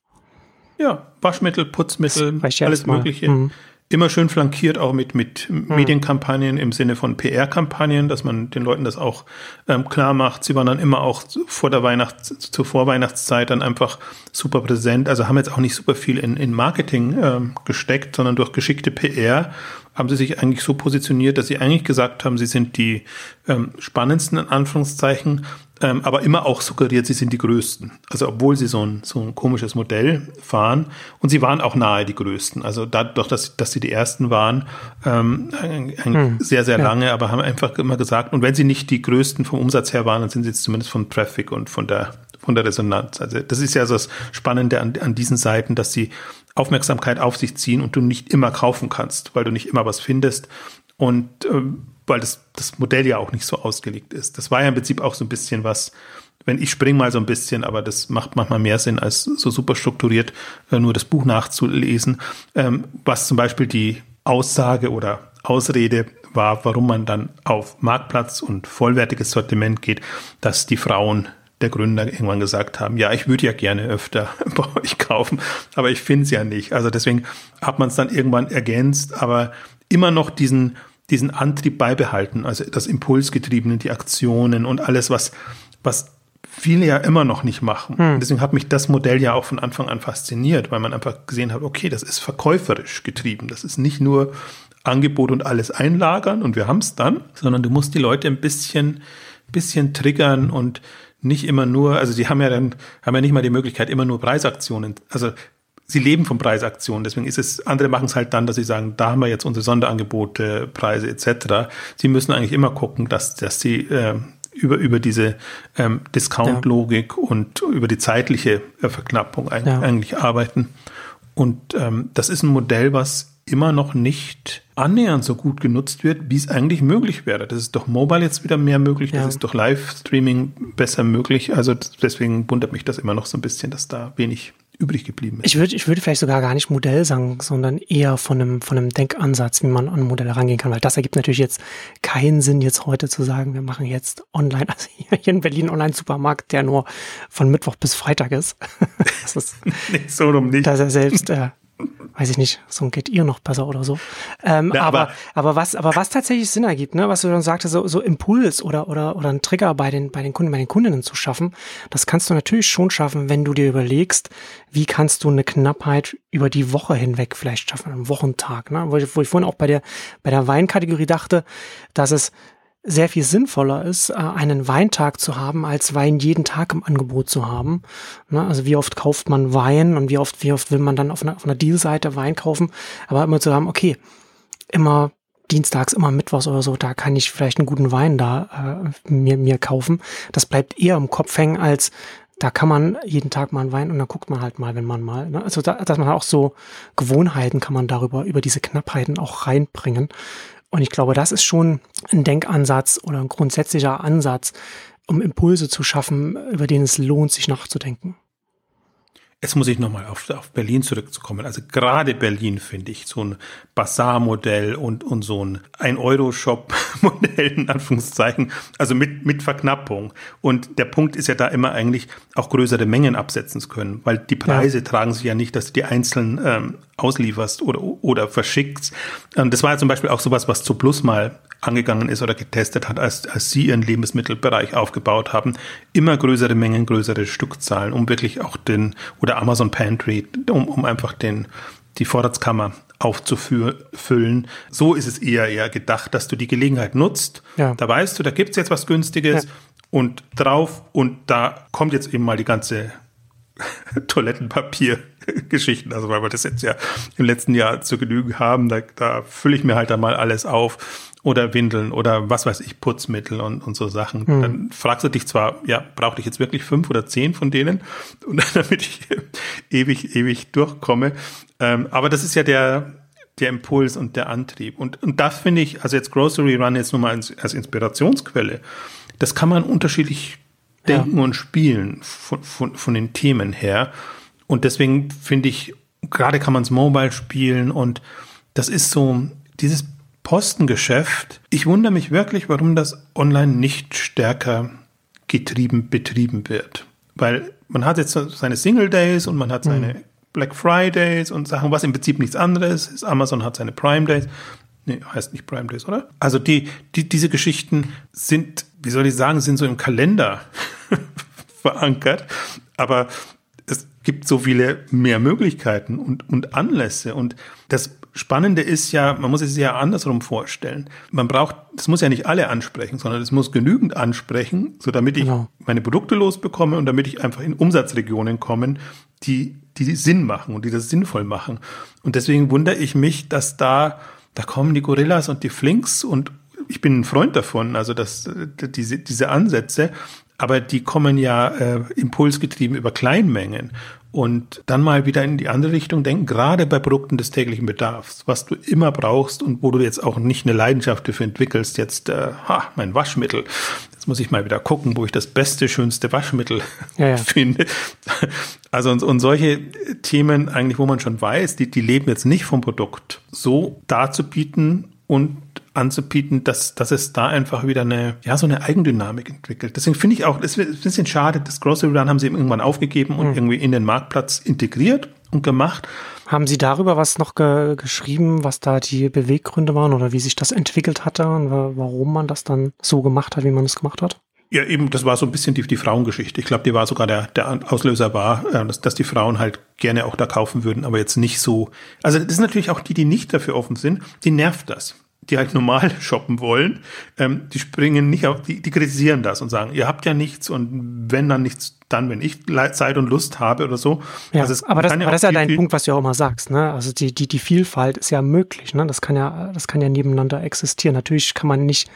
Ja, Waschmittel, Putzmittel, alles Mögliche. Mhm immer schön flankiert auch mit, mit hm. Medienkampagnen im Sinne von PR-Kampagnen, dass man den Leuten das auch ähm, klar macht. Sie waren dann immer auch vor der Weihnachts-, zur Vorweihnachtszeit dann einfach super präsent. Also haben jetzt auch nicht super viel in, in Marketing ähm, gesteckt, sondern durch geschickte PR haben sie sich eigentlich so positioniert, dass sie eigentlich gesagt haben, sie sind die ähm, spannendsten in Anführungszeichen, ähm, aber immer auch suggeriert, sie sind die Größten. Also obwohl sie so ein, so ein komisches Modell fahren und sie waren auch nahe die Größten. Also dadurch, dass, dass sie die Ersten waren, ähm, hm, sehr, sehr ja. lange, aber haben einfach immer gesagt, und wenn sie nicht die Größten vom Umsatz her waren, dann sind sie jetzt zumindest von Traffic und von der, von der Resonanz. Also das ist ja so das Spannende an, an diesen Seiten, dass sie Aufmerksamkeit auf sich ziehen und du nicht immer kaufen kannst, weil du nicht immer was findest. Und ähm, weil das, das Modell ja auch nicht so ausgelegt ist. Das war ja im Prinzip auch so ein bisschen was, wenn ich springe mal so ein bisschen, aber das macht manchmal mehr Sinn, als so super strukturiert äh, nur das Buch nachzulesen, ähm, was zum Beispiel die Aussage oder Ausrede war, warum man dann auf Marktplatz und vollwertiges Sortiment geht, dass die Frauen der Gründer irgendwann gesagt haben, ja, ich würde ja gerne öfter [laughs] bei euch kaufen, aber ich finde es ja nicht. Also deswegen hat man es dann irgendwann ergänzt, aber immer noch diesen diesen Antrieb beibehalten, also das Impulsgetriebene, die Aktionen und alles, was, was viele ja immer noch nicht machen. Hm. Deswegen hat mich das Modell ja auch von Anfang an fasziniert, weil man einfach gesehen hat, okay, das ist verkäuferisch getrieben. Das ist nicht nur Angebot und alles einlagern und wir haben es dann, sondern du musst die Leute ein bisschen, bisschen triggern und nicht immer nur, also die haben ja dann, haben ja nicht mal die Möglichkeit, immer nur Preisaktionen, also sie leben von Preisaktionen. Deswegen ist es, andere machen es halt dann, dass sie sagen, da haben wir jetzt unsere Sonderangebote, Preise etc. Sie müssen eigentlich immer gucken, dass, dass sie äh, über, über diese ähm, Discount-Logik ja. und über die zeitliche äh, Verknappung eigentlich, ja. eigentlich arbeiten. Und ähm, das ist ein Modell, was immer noch nicht annähernd so gut genutzt wird, wie es eigentlich möglich wäre. Das ist doch Mobile jetzt wieder mehr möglich, das ja. ist doch Livestreaming besser möglich. Also deswegen wundert mich das immer noch so ein bisschen, dass da wenig übrig geblieben ist. Ich würde, ich würde vielleicht sogar gar nicht Modell sagen, sondern eher von einem, von einem Denkansatz, wie man an Modelle rangehen kann, weil das ergibt natürlich jetzt keinen Sinn, jetzt heute zu sagen, wir machen jetzt online, also hier in Berlin Online-Supermarkt, der nur von Mittwoch bis Freitag ist. [laughs] das ist [laughs] nicht so rum nicht. Dass er selbst äh, weiß ich nicht, so geht ihr noch besser oder so. Ähm, ja, aber, aber, aber was, aber was tatsächlich Sinn ergibt, ne, was du dann sagtest, so, so Impuls oder, oder, oder ein Trigger bei den, bei den Kunden, bei den Kundinnen zu schaffen, das kannst du natürlich schon schaffen, wenn du dir überlegst, wie kannst du eine Knappheit über die Woche hinweg vielleicht schaffen, einen Wochentag, ne, wo ich, wo ich vorhin auch bei der, bei der Weinkategorie dachte, dass es sehr viel sinnvoller ist, äh, einen Weintag zu haben, als Wein jeden Tag im Angebot zu haben. Ne, also wie oft kauft man Wein und wie oft, wie oft will man dann auf einer, auf einer Deal-Seite Wein kaufen, aber immer zu haben, okay, immer dienstags, immer mittwochs oder so, da kann ich vielleicht einen guten Wein da äh, mir, mir kaufen. Das bleibt eher im Kopf hängen, als da kann man jeden Tag mal einen Wein und dann guckt man halt mal, wenn man mal, ne? also da, dass man auch so Gewohnheiten kann man darüber, über diese Knappheiten auch reinbringen. Und ich glaube, das ist schon ein Denkansatz oder ein grundsätzlicher Ansatz, um Impulse zu schaffen, über den es lohnt, sich nachzudenken. Jetzt muss ich nochmal auf, auf Berlin zurückzukommen. Also gerade Berlin finde ich so ein Bazaar-Modell und, und so ein Ein-Euro-Shop-Modell in Anführungszeichen, also mit, mit Verknappung. Und der Punkt ist ja da immer eigentlich auch größere Mengen absetzen zu können, weil die Preise ja. tragen sich ja nicht, dass du die einzeln ähm, auslieferst oder, oder verschickst. Und das war ja zum Beispiel auch sowas, was zu Plus mal angegangen ist oder getestet hat, als, als sie ihren Lebensmittelbereich aufgebaut haben. Immer größere Mengen, größere Stückzahlen, um wirklich auch den, oder Amazon Pantry, um, um einfach den, die Vorratskammer aufzufüllen. So ist es eher eher gedacht, dass du die Gelegenheit nutzt. Ja. Da weißt du, da gibt's jetzt was Günstiges ja. und drauf und da kommt jetzt eben mal die ganze [laughs] Toilettenpapier-Geschichten, also weil wir das jetzt ja im letzten Jahr zu genügen haben, da, da fülle ich mir halt dann mal alles auf oder Windeln oder was weiß ich, Putzmittel und, und so Sachen. Hm. Dann fragst du dich zwar, ja, brauchte ich jetzt wirklich fünf oder zehn von denen, und [laughs] damit ich ewig, ewig durchkomme. Ähm, aber das ist ja der, der Impuls und der Antrieb. Und, und das finde ich, also jetzt Grocery Run jetzt nur mal als, als Inspirationsquelle, das kann man unterschiedlich denken ja. und spielen von, von, von den Themen her. Und deswegen finde ich, gerade kann man es mobile spielen und das ist so, dieses Postengeschäft. Ich wundere mich wirklich, warum das online nicht stärker getrieben, betrieben wird. Weil man hat jetzt seine Single Days und man hat seine mhm. Black Fridays und Sachen, was im Prinzip nichts anderes ist. Amazon hat seine Prime Days. Nee, heißt nicht Prime Days, oder? Also die, die, diese Geschichten sind, wie soll ich sagen, sind so im Kalender [laughs] verankert. Aber es gibt so viele mehr Möglichkeiten und, und Anlässe. Und das Spannende ist ja, man muss es sich ja andersrum vorstellen. Man braucht, das muss ja nicht alle ansprechen, sondern es muss genügend ansprechen, so damit ich genau. meine Produkte losbekomme und damit ich einfach in Umsatzregionen komme, die, die Sinn machen und die das sinnvoll machen. Und deswegen wundere ich mich, dass da, da kommen die Gorillas und die Flinks und ich bin ein Freund davon, also dass diese, diese Ansätze, aber die kommen ja äh, impulsgetrieben über Kleinmengen und dann mal wieder in die andere Richtung denken, gerade bei Produkten des täglichen Bedarfs, was du immer brauchst und wo du jetzt auch nicht eine Leidenschaft dafür entwickelst, jetzt, äh, ha, mein Waschmittel. Jetzt muss ich mal wieder gucken, wo ich das beste, schönste Waschmittel [laughs] ja, ja. finde. Also und, und solche Themen eigentlich, wo man schon weiß, die, die leben jetzt nicht vom Produkt, so darzubieten und anzubieten, dass, dass es da einfach wieder eine, ja, so eine Eigendynamik entwickelt. Deswegen finde ich auch, es ist ein bisschen schade, das Grocery Run haben sie irgendwann aufgegeben und mhm. irgendwie in den Marktplatz integriert und gemacht. Haben Sie darüber was noch ge geschrieben, was da die Beweggründe waren oder wie sich das entwickelt hatte und warum man das dann so gemacht hat, wie man es gemacht hat? Ja, eben, das war so ein bisschen die, die Frauengeschichte. Ich glaube, die war sogar der, der Auslöser war, äh, dass, dass die Frauen halt gerne auch da kaufen würden, aber jetzt nicht so. Also das ist natürlich auch die, die nicht dafür offen sind, die nervt das. Die halt normal [laughs] shoppen wollen, ähm, die springen nicht auf, die, die kritisieren das und sagen, ihr habt ja nichts und wenn dann nichts, dann, wenn ich Zeit und Lust habe oder so. Ja, also aber das, ja aber das ist ja dein Punkt, was du auch immer sagst, ne? Also die, die, die Vielfalt ist ja möglich, ne? Das kann ja, das kann ja nebeneinander existieren. Natürlich kann man nicht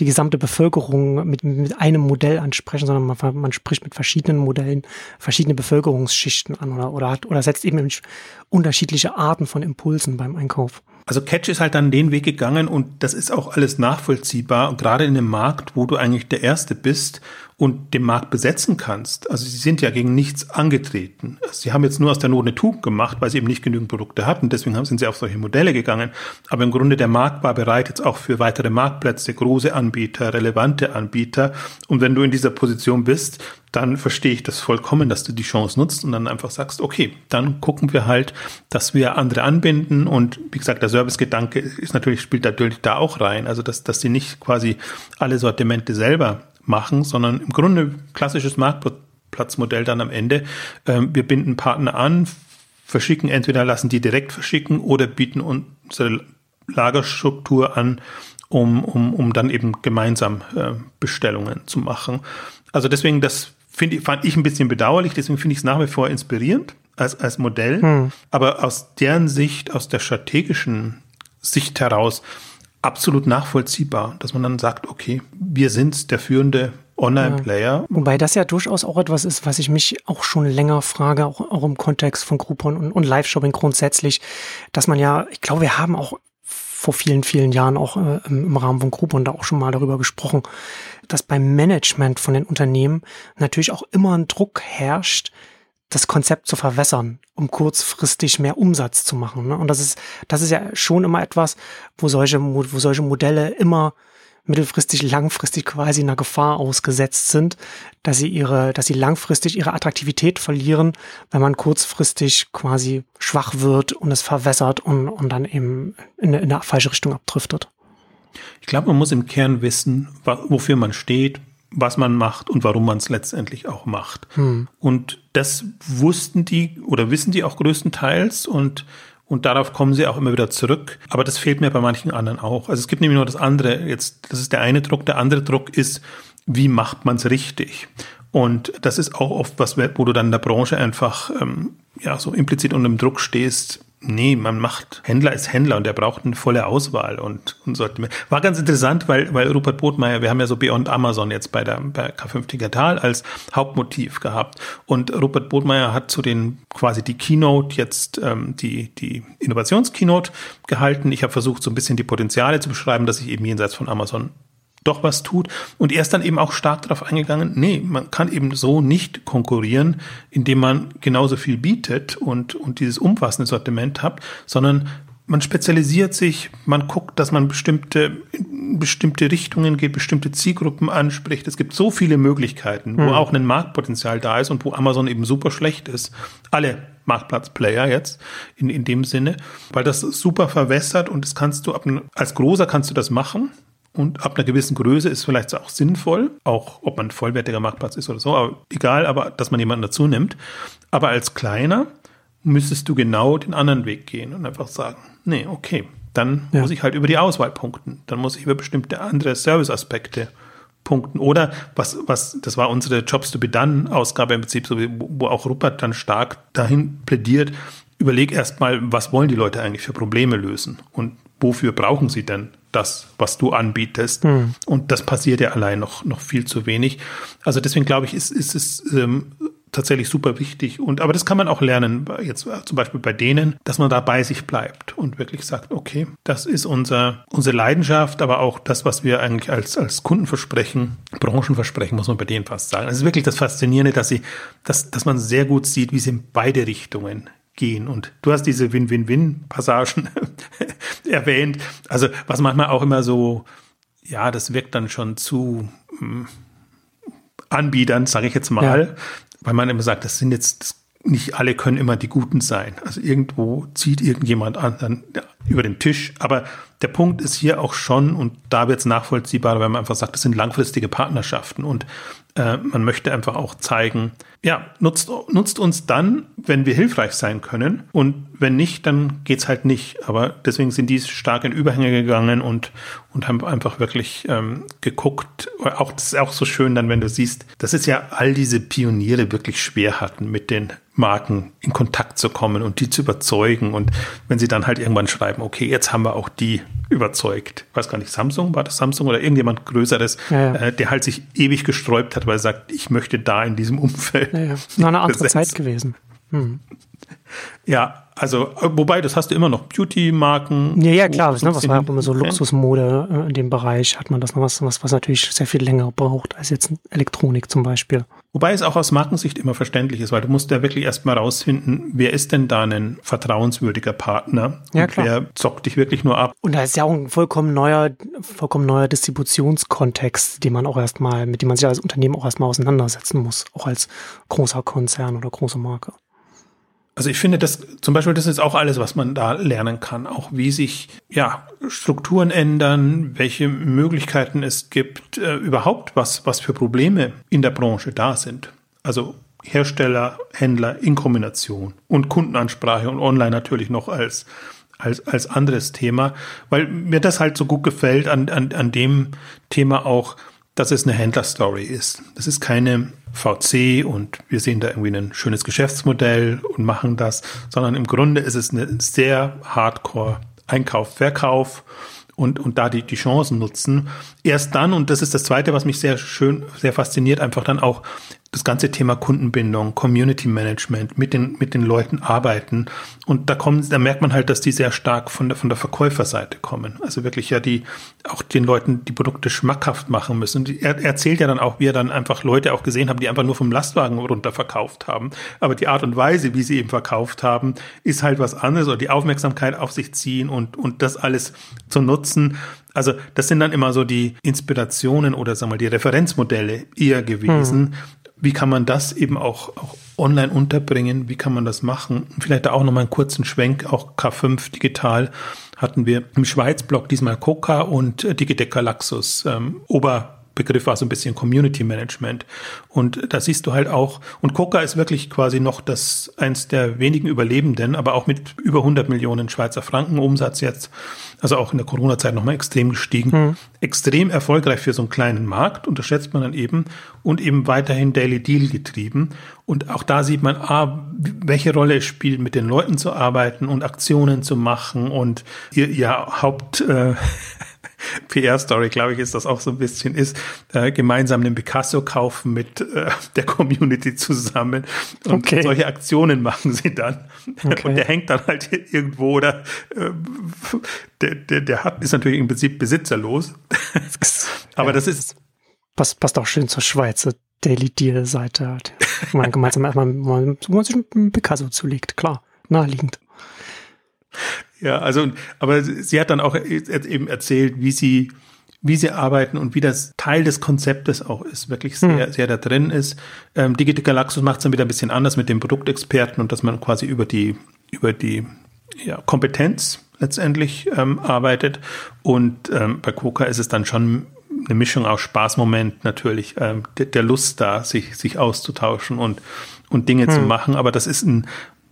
die gesamte Bevölkerung mit, mit einem Modell ansprechen, sondern man, man spricht mit verschiedenen Modellen verschiedene Bevölkerungsschichten an oder, oder, hat, oder setzt eben unterschiedliche Arten von Impulsen beim Einkauf. Also Catch ist halt dann den Weg gegangen und das ist auch alles nachvollziehbar. Gerade in einem Markt, wo du eigentlich der Erste bist und den Markt besetzen kannst. Also sie sind ja gegen nichts angetreten. Sie haben jetzt nur aus der Not eine Tugend gemacht, weil sie eben nicht genügend Produkte hatten. Deswegen sind sie auf solche Modelle gegangen. Aber im Grunde der Markt war bereit jetzt auch für weitere Marktplätze, große Anbieter, relevante Anbieter. Und wenn du in dieser Position bist, dann verstehe ich das vollkommen, dass du die Chance nutzt und dann einfach sagst, okay, dann gucken wir halt, dass wir andere anbinden und wie gesagt, der Servicegedanke ist natürlich, spielt natürlich da auch rein, also dass, dass sie nicht quasi alle Sortimente selber machen, sondern im Grunde klassisches Marktplatzmodell dann am Ende. Ähm, wir binden Partner an, verschicken, entweder lassen die direkt verschicken oder bieten unsere Lagerstruktur an, um, um, um dann eben gemeinsam äh, Bestellungen zu machen. Also deswegen, das finde fand ich ein bisschen bedauerlich, deswegen finde ich es nach wie vor inspirierend als, als Modell. Hm. Aber aus deren Sicht, aus der strategischen Sicht heraus, absolut nachvollziehbar, dass man dann sagt, okay, wir sind der führende Online-Player. Ja. Wobei das ja durchaus auch etwas ist, was ich mich auch schon länger frage, auch, auch im Kontext von Groupon und, und Live-Shopping grundsätzlich, dass man ja, ich glaube, wir haben auch vor vielen, vielen Jahren auch äh, im Rahmen von Groupon da auch schon mal darüber gesprochen, dass beim Management von den Unternehmen natürlich auch immer ein Druck herrscht, das Konzept zu verwässern, um kurzfristig mehr Umsatz zu machen. Ne? Und das ist, das ist ja schon immer etwas, wo solche, wo solche Modelle immer mittelfristig, langfristig quasi einer Gefahr ausgesetzt sind, dass sie ihre, dass sie langfristig ihre Attraktivität verlieren, wenn man kurzfristig quasi schwach wird und es verwässert und, und dann eben in, in eine falsche Richtung abdriftet. Ich glaube, man muss im Kern wissen, wofür man steht, was man macht und warum man es letztendlich auch macht. Hm. Und das wussten die oder wissen die auch größtenteils und und darauf kommen sie auch immer wieder zurück. Aber das fehlt mir bei manchen anderen auch. Also es gibt nämlich nur das andere. Jetzt, das ist der eine Druck. Der andere Druck ist, wie macht man es richtig? Und das ist auch oft was, wo du dann in der Branche einfach ähm, ja so implizit unter dem Druck stehst. Nee, man macht, Händler ist Händler und der braucht eine volle Auswahl und, und sollte War ganz interessant, weil, weil Rupert Botmeier, wir haben ja so Beyond Amazon jetzt bei der, bei K5 Digital als Hauptmotiv gehabt. Und Rupert Botmeier hat zu den, quasi die Keynote jetzt, ähm, die, die Innovationskeynote gehalten. Ich habe versucht, so ein bisschen die Potenziale zu beschreiben, dass ich eben jenseits von Amazon doch was tut. Und er ist dann eben auch stark darauf eingegangen, nee, man kann eben so nicht konkurrieren, indem man genauso viel bietet und, und dieses umfassende Sortiment hat, sondern man spezialisiert sich, man guckt, dass man bestimmte, bestimmte Richtungen geht, bestimmte Zielgruppen anspricht. Es gibt so viele Möglichkeiten, wo mhm. auch ein Marktpotenzial da ist und wo Amazon eben super schlecht ist. Alle Marktplatzplayer jetzt in, in dem Sinne, weil das super verwässert und das kannst du ab, als Großer kannst du das machen. Und ab einer gewissen Größe ist vielleicht auch sinnvoll, auch ob man vollwertiger Marktplatz ist oder so, aber egal, aber dass man jemanden dazu nimmt. Aber als kleiner müsstest du genau den anderen Weg gehen und einfach sagen, nee, okay, dann ja. muss ich halt über die Auswahl punkten. Dann muss ich über bestimmte andere Serviceaspekte punkten. Oder was, was, das war unsere Jobs to be done Ausgabe im Prinzip, wo auch Rupert dann stark dahin plädiert, überleg erstmal, was wollen die Leute eigentlich für Probleme lösen und wofür brauchen sie denn das, was du anbietest. Hm. Und das passiert ja allein noch, noch viel zu wenig. Also deswegen glaube ich, ist, ist es ähm, tatsächlich super wichtig. Und aber das kann man auch lernen, jetzt zum Beispiel bei denen, dass man da bei sich bleibt und wirklich sagt, okay, das ist unser, unsere Leidenschaft, aber auch das, was wir eigentlich als, als Kundenversprechen, Branchenversprechen, muss man bei denen fast sagen. Es ist wirklich das Faszinierende, dass sie, dass, dass man sehr gut sieht, wie sie in beide Richtungen gehen. Und du hast diese Win-Win-Win-Passagen [laughs] erwähnt. Also was manchmal auch immer so, ja, das wirkt dann schon zu mh, hm, Anbietern, sage ich jetzt mal, ja. weil man immer sagt, das sind jetzt das, nicht alle können immer die Guten sein. Also irgendwo zieht irgendjemand an, dann, ja, über den Tisch, aber der Punkt ist hier auch schon, und da wird es nachvollziehbar, wenn man einfach sagt, das sind langfristige Partnerschaften und äh, man möchte einfach auch zeigen, ja, nutzt, nutzt uns dann, wenn wir hilfreich sein können. Und wenn nicht, dann geht's halt nicht. Aber deswegen sind die stark in Überhänge gegangen und, und haben einfach wirklich ähm, geguckt. Auch das ist auch so schön dann, wenn du siehst, dass es ja all diese Pioniere wirklich schwer hatten, mit den Marken in Kontakt zu kommen und die zu überzeugen. Und wenn sie dann halt irgendwann schreiben, okay, jetzt haben wir auch die überzeugt. Ich weiß gar nicht, Samsung, war das Samsung oder irgendjemand Größeres, ja, ja. Äh, der halt sich ewig gesträubt hat, weil er sagt, ich möchte da in diesem Umfeld. Ja, ja. Noch eine [laughs] andere Zeit gewesen. Hm. Ja, also, wobei, das hast du immer noch Beauty-Marken. Ja, ja, klar, ne, was war immer so Luxusmode äh, in dem Bereich, hat man das noch was, was, was natürlich sehr viel länger braucht als jetzt Elektronik zum Beispiel. Wobei es auch aus Markensicht immer verständlich ist, weil du musst ja wirklich erstmal rausfinden, wer ist denn da ein vertrauenswürdiger Partner? Ja, klar. Wer zockt dich wirklich nur ab? Und da ist ja auch ein vollkommen neuer, vollkommen neuer Distributionskontext, den man auch erstmal, mit dem man sich als Unternehmen auch erstmal auseinandersetzen muss, auch als großer Konzern oder große Marke. Also ich finde, das zum Beispiel, das ist auch alles, was man da lernen kann. Auch wie sich ja Strukturen ändern, welche Möglichkeiten es gibt, äh, überhaupt was, was für Probleme in der Branche da sind. Also Hersteller, Händler in Kombination und Kundenansprache und online natürlich noch als als, als anderes Thema, weil mir das halt so gut gefällt an, an, an dem Thema auch, dass es eine Händlerstory ist. Das ist keine VC und wir sehen da irgendwie ein schönes Geschäftsmodell und machen das, sondern im Grunde ist es eine sehr hardcore Einkauf, Verkauf und, und da die, die Chancen nutzen. Erst dann, und das ist das Zweite, was mich sehr schön, sehr fasziniert, einfach dann auch das ganze Thema Kundenbindung, Community Management, mit den, mit den Leuten arbeiten. Und da kommen, da merkt man halt, dass die sehr stark von der, von der Verkäuferseite kommen. Also wirklich ja die, auch den Leuten die Produkte schmackhaft machen müssen. Und er erzählt ja dann auch, wie er dann einfach Leute auch gesehen haben, die einfach nur vom Lastwagen runter verkauft haben. Aber die Art und Weise, wie sie eben verkauft haben, ist halt was anderes oder die Aufmerksamkeit auf sich ziehen und, und das alles zu nutzen. Also das sind dann immer so die Inspirationen oder sagen wir mal die Referenzmodelle eher gewesen, hm wie kann man das eben auch, auch online unterbringen? Wie kann man das machen? Vielleicht da auch nochmal einen kurzen Schwenk, auch K5 digital hatten wir im Schweiz-Blog diesmal Coca und Digitec Galaxus. Ähm, Oberbegriff war so ein bisschen Community Management. Und da siehst du halt auch, und Coca ist wirklich quasi noch das, eins der wenigen Überlebenden, aber auch mit über 100 Millionen Schweizer Franken Umsatz jetzt also auch in der Corona-Zeit nochmal extrem gestiegen. Mhm. Extrem erfolgreich für so einen kleinen Markt, unterschätzt man dann eben und eben weiterhin Daily Deal getrieben. Und auch da sieht man, ah, welche Rolle es spielt, mit den Leuten zu arbeiten und Aktionen zu machen und ihr, ihr Haupt, äh, PR-Story, glaube ich, ist das auch so ein bisschen, ist äh, gemeinsam einen Picasso kaufen mit äh, der Community zusammen. Und okay. solche Aktionen machen sie dann. Okay. Und der hängt dann halt irgendwo oder äh, der, der, der hat, ist natürlich im Prinzip besitzerlos. [laughs] Aber ja, das ist. Passt, passt auch schön zur Schweiz. Daily Deal Seite halt. Man gemeinsam erstmal, wo man sich ein Picasso zulegt, klar, naheliegend. Ja, also, aber sie hat dann auch eben erzählt, wie sie, wie sie arbeiten und wie das Teil des Konzeptes auch ist, wirklich sehr, hm. sehr da drin ist. Ähm, Digital Galaxus macht es dann wieder ein bisschen anders mit den Produktexperten und dass man quasi über die, über die ja, Kompetenz letztendlich ähm, arbeitet. Und ähm, bei Coca ist es dann schon eine Mischung aus Spaßmoment natürlich, ähm, der, der Lust da, sich, sich auszutauschen und, und Dinge hm. zu machen. Aber das ist ein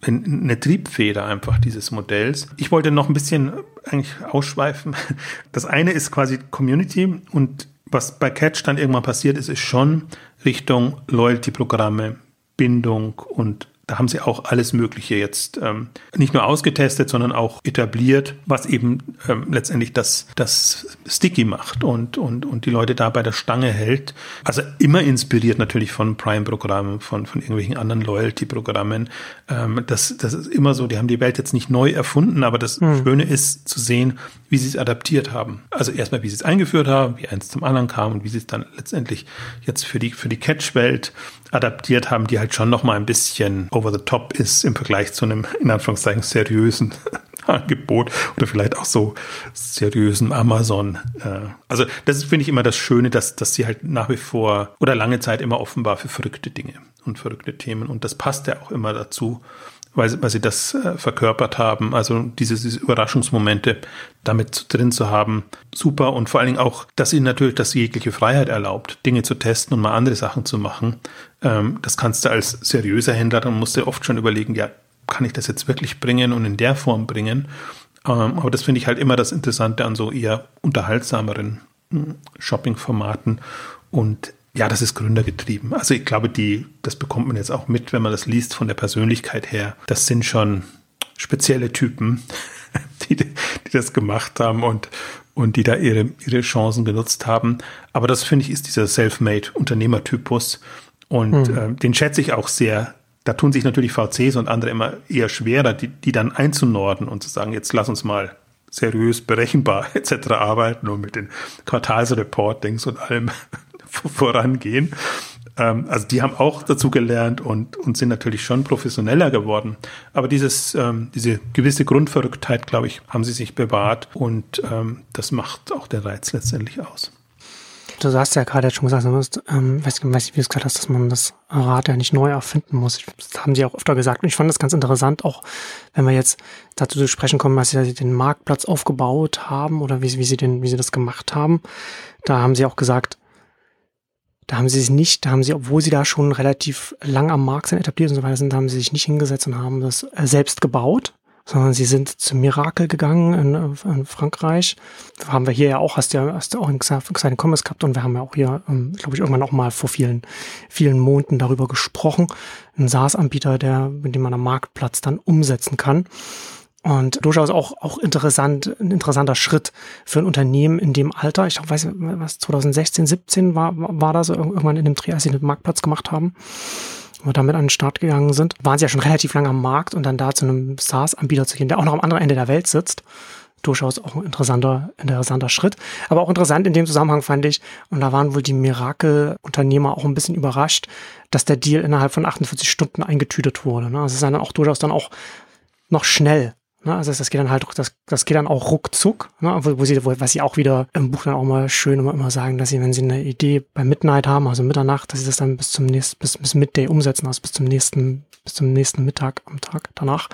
eine Triebfeder einfach dieses Modells. Ich wollte noch ein bisschen eigentlich ausschweifen. [laughs] Das eine ist quasi Community und was bei Catch dann irgendwann passiert ist, ist schon Richtung Loyalty-Programme, Bindung und da haben sie auch alles Mögliche jetzt ähm, nicht nur ausgetestet, sondern auch etabliert, was eben ähm, letztendlich das, das sticky macht und, und, und die Leute da bei der Stange hält. Also immer inspiriert natürlich von Prime-Programmen, von, von irgendwelchen anderen Loyalty-Programmen. Ähm, das, das ist immer so, die haben die Welt jetzt nicht neu erfunden, aber das mhm. Schöne ist zu sehen, wie sie es adaptiert haben. Also erstmal, wie sie es eingeführt haben, wie eins zum anderen kam und wie sie es dann letztendlich jetzt für die, für die Catch-Welt adaptiert haben, die halt schon noch mal ein bisschen over the top ist im Vergleich zu einem, in Anführungszeichen, seriösen [laughs] Angebot oder vielleicht auch so seriösen Amazon. Äh, also das finde ich, immer das Schöne, dass, dass sie halt nach wie vor oder lange Zeit immer offen war für verrückte Dinge und verrückte Themen. Und das passt ja auch immer dazu, weil, weil sie das äh, verkörpert haben. Also diese, diese Überraschungsmomente damit drin zu haben, super. Und vor allen Dingen auch, dass ihnen natürlich das jegliche Freiheit erlaubt, Dinge zu testen und mal andere Sachen zu machen. Ähm, das kannst du als seriöser Händler, dann musst du oft schon überlegen, ja, kann ich das jetzt wirklich bringen und in der Form bringen? Ähm, aber das finde ich halt immer das Interessante an so eher unterhaltsameren hm, Shopping-Formaten. Und ja, das ist gründergetrieben. Also ich glaube, die, das bekommt man jetzt auch mit, wenn man das liest von der Persönlichkeit her. Das sind schon spezielle Typen, [laughs] die, die das gemacht haben und, und die da ihre, ihre Chancen genutzt haben. Aber das finde ich ist dieser Self-Made Unternehmertypus. Und mhm. äh, den schätze ich auch sehr. Da tun sich natürlich VCs und andere immer eher schwerer, die, die dann einzunorden und zu sagen, jetzt lass uns mal seriös berechenbar [laughs] etc. arbeiten und mit den Quartalsreportings und allem vorangehen. Ähm, also die haben auch dazu gelernt und, und sind natürlich schon professioneller geworden. Aber dieses, ähm, diese gewisse Grundverrücktheit, glaube ich, haben sie sich bewahrt und ähm, das macht auch den Reiz letztendlich aus. Du hast ja gerade schon gesagt, musst, ähm, weiß, weiß nicht, wie du es gesagt hast, dass man das Rad ja nicht neu erfinden muss. Das haben sie auch öfter gesagt. Und ich fand das ganz interessant, auch wenn wir jetzt dazu zu sprechen kommen, dass sie den Marktplatz aufgebaut haben oder wie, wie sie den, wie sie das gemacht haben. Da haben sie auch gesagt, da haben sie sich nicht, da haben sie, obwohl sie da schon relativ lang am Markt sind, etabliert und so weiter sind, haben sie sich nicht hingesetzt und haben das äh, selbst gebaut, sondern sie sind zum Miracle gegangen in, in Frankreich. Da haben wir hier ja auch, hast du ja, hast du auch in seine Commerce gehabt und wir haben ja auch hier, ähm, glaube ich, irgendwann auch mal vor vielen, vielen Monaten darüber gesprochen. Ein SaaS-Anbieter, der, mit dem man am Marktplatz dann umsetzen kann. Und durchaus auch, auch interessant, ein interessanter Schritt für ein Unternehmen in dem Alter. Ich weiß was 2016, 17 war, war das irgendwann in dem Dreh, als sie den Marktplatz gemacht haben wo wir damit an den Start gegangen sind, waren sie ja schon relativ lange am Markt und dann da zu einem SaaS-Anbieter zu gehen, der auch noch am anderen Ende der Welt sitzt. Durchaus auch ein interessanter, interessanter Schritt. Aber auch interessant in dem Zusammenhang fand ich, und da waren wohl die Miracle-Unternehmer auch ein bisschen überrascht, dass der Deal innerhalb von 48 Stunden eingetütet wurde. Ne? Also es ist dann auch durchaus dann auch noch schnell Ne? Also das geht dann halt, das, das geht dann auch ruckzuck, ne? wo, wo sie, wo, was sie auch wieder im Buch dann auch mal schön immer, immer sagen, dass sie, wenn sie eine Idee bei Midnight haben, also Mitternacht, dass sie das dann bis zum nächsten, bis, bis Midday umsetzen, also bis zum nächsten, bis zum nächsten Mittag am Tag danach.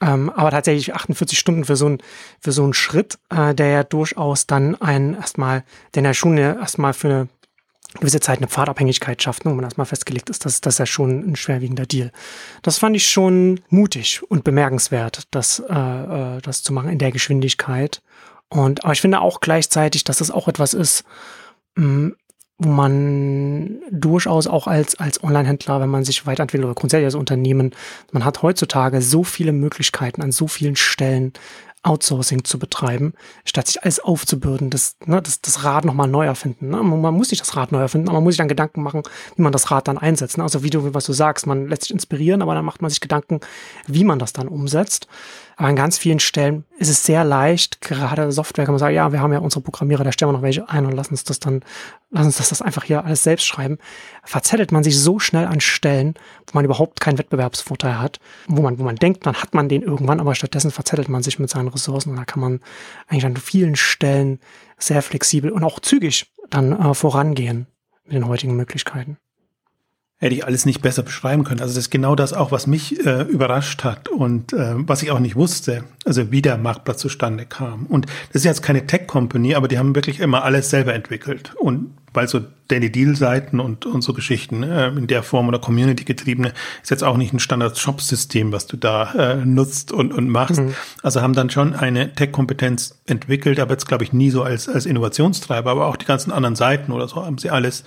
Ähm, aber tatsächlich 48 Stunden für so einen für so einen Schritt, äh, der ja durchaus dann ein erstmal, den ja schon erstmal für eine gewisse Zeit eine Pfadabhängigkeit schafft, ne, wo man erstmal festgelegt ist, dass das ja schon ein schwerwiegender Deal. Das fand ich schon mutig und bemerkenswert, das, äh, äh, das zu machen in der Geschwindigkeit. Und aber ich finde auch gleichzeitig, dass das auch etwas ist, mm, wo man durchaus auch als, als Online-Händler, wenn man sich weiterentwickelt oder grundsätzlich als Unternehmen, man hat heutzutage so viele Möglichkeiten an so vielen Stellen, Outsourcing zu betreiben, statt sich alles aufzubürden, das, ne, das, das Rad nochmal neu erfinden. Ne? Man muss nicht das Rad neu erfinden, aber man muss sich dann Gedanken machen, wie man das Rad dann einsetzt. Ne? Also wie du, was du sagst, man lässt sich inspirieren, aber dann macht man sich Gedanken, wie man das dann umsetzt. Aber an ganz vielen Stellen ist es sehr leicht, gerade Software kann man sagen, ja, wir haben ja unsere Programmierer, da stellen wir noch welche ein und lassen uns das dann, lassen uns das, das einfach hier alles selbst schreiben. Verzettelt man sich so schnell an Stellen, wo man überhaupt keinen Wettbewerbsvorteil hat, wo man, wo man denkt, dann hat man den irgendwann, aber stattdessen verzettelt man sich mit seinen Ressourcen und da kann man eigentlich an vielen Stellen sehr flexibel und auch zügig dann äh, vorangehen mit den heutigen Möglichkeiten hätte ich alles nicht besser beschreiben können. Also das ist genau das auch, was mich äh, überrascht hat und äh, was ich auch nicht wusste, also wie der Marktplatz zustande kam. Und das ist jetzt keine Tech-Company, aber die haben wirklich immer alles selber entwickelt. Und weil so Danny Deal-Seiten und, und so Geschichten äh, in der Form oder Community-getriebene ist jetzt auch nicht ein Standard-Shop-System, was du da äh, nutzt und, und machst. Mhm. Also haben dann schon eine Tech-Kompetenz entwickelt, aber jetzt glaube ich nie so als, als Innovationstreiber, aber auch die ganzen anderen Seiten oder so haben sie alles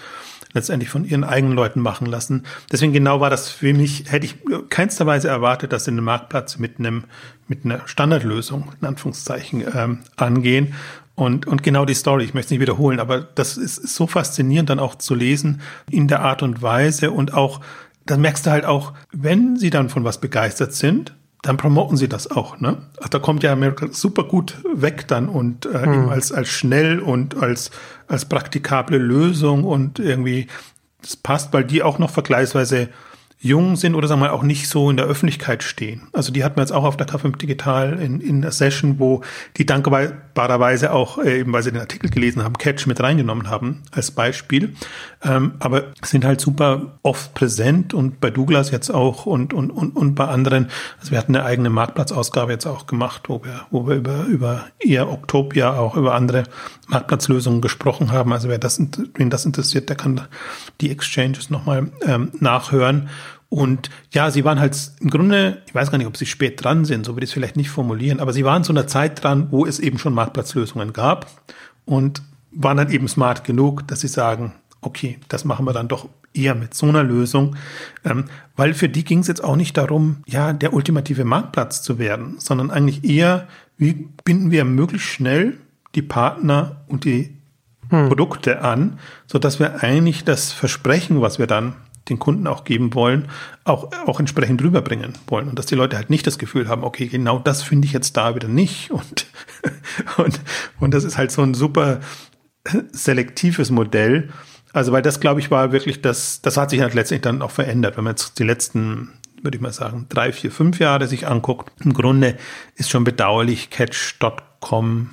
letztendlich von ihren eigenen Leuten machen lassen. Deswegen genau war das für mich, hätte ich keinster Weise erwartet, dass sie den Marktplatz mit einem, mit einer Standardlösung, in Anführungszeichen, ähm, angehen. Und, und genau die Story, ich möchte es nicht wiederholen, aber das ist, ist so faszinierend dann auch zu lesen in der Art und Weise und auch, dann merkst du halt auch, wenn sie dann von was begeistert sind, dann promoten sie das auch. Ne? Ach, da kommt ja America super gut weg dann und äh, hm. eben als, als schnell und als, als praktikable Lösung und irgendwie das passt, weil die auch noch vergleichsweise jung sind oder sagen wir mal auch nicht so in der Öffentlichkeit stehen. Also die hatten wir jetzt auch auf der KFM Digital in, in der Session, wo die dankbarerweise auch, äh, eben weil sie den Artikel gelesen haben, Catch mit reingenommen haben als Beispiel. Ähm, aber sind halt super oft präsent und bei Douglas jetzt auch und, und, und, und bei anderen. Also wir hatten eine eigene Marktplatzausgabe jetzt auch gemacht, wo wir, wo wir über, über eher Octopia auch über andere Marktplatzlösungen gesprochen haben. Also wer das, wen das interessiert, der kann die Exchanges nochmal ähm, nachhören. Und ja, sie waren halt im Grunde, ich weiß gar nicht, ob sie spät dran sind, so würde ich es vielleicht nicht formulieren, aber sie waren zu einer Zeit dran, wo es eben schon Marktplatzlösungen gab und waren dann eben smart genug, dass sie sagen, okay, das machen wir dann doch eher mit so einer Lösung, ähm, weil für die ging es jetzt auch nicht darum, ja, der ultimative Marktplatz zu werden, sondern eigentlich eher, wie binden wir möglichst schnell die Partner und die hm. Produkte an, so dass wir eigentlich das Versprechen, was wir dann den Kunden auch geben wollen, auch, auch entsprechend rüberbringen wollen. Und dass die Leute halt nicht das Gefühl haben, okay, genau das finde ich jetzt da wieder nicht. Und, [laughs] und, und das ist halt so ein super selektives Modell. Also, weil das, glaube ich, war wirklich das, das hat sich halt letztendlich dann auch verändert. Wenn man jetzt die letzten, würde ich mal sagen, drei, vier, fünf Jahre sich anguckt, im Grunde ist schon bedauerlich, catch.com.au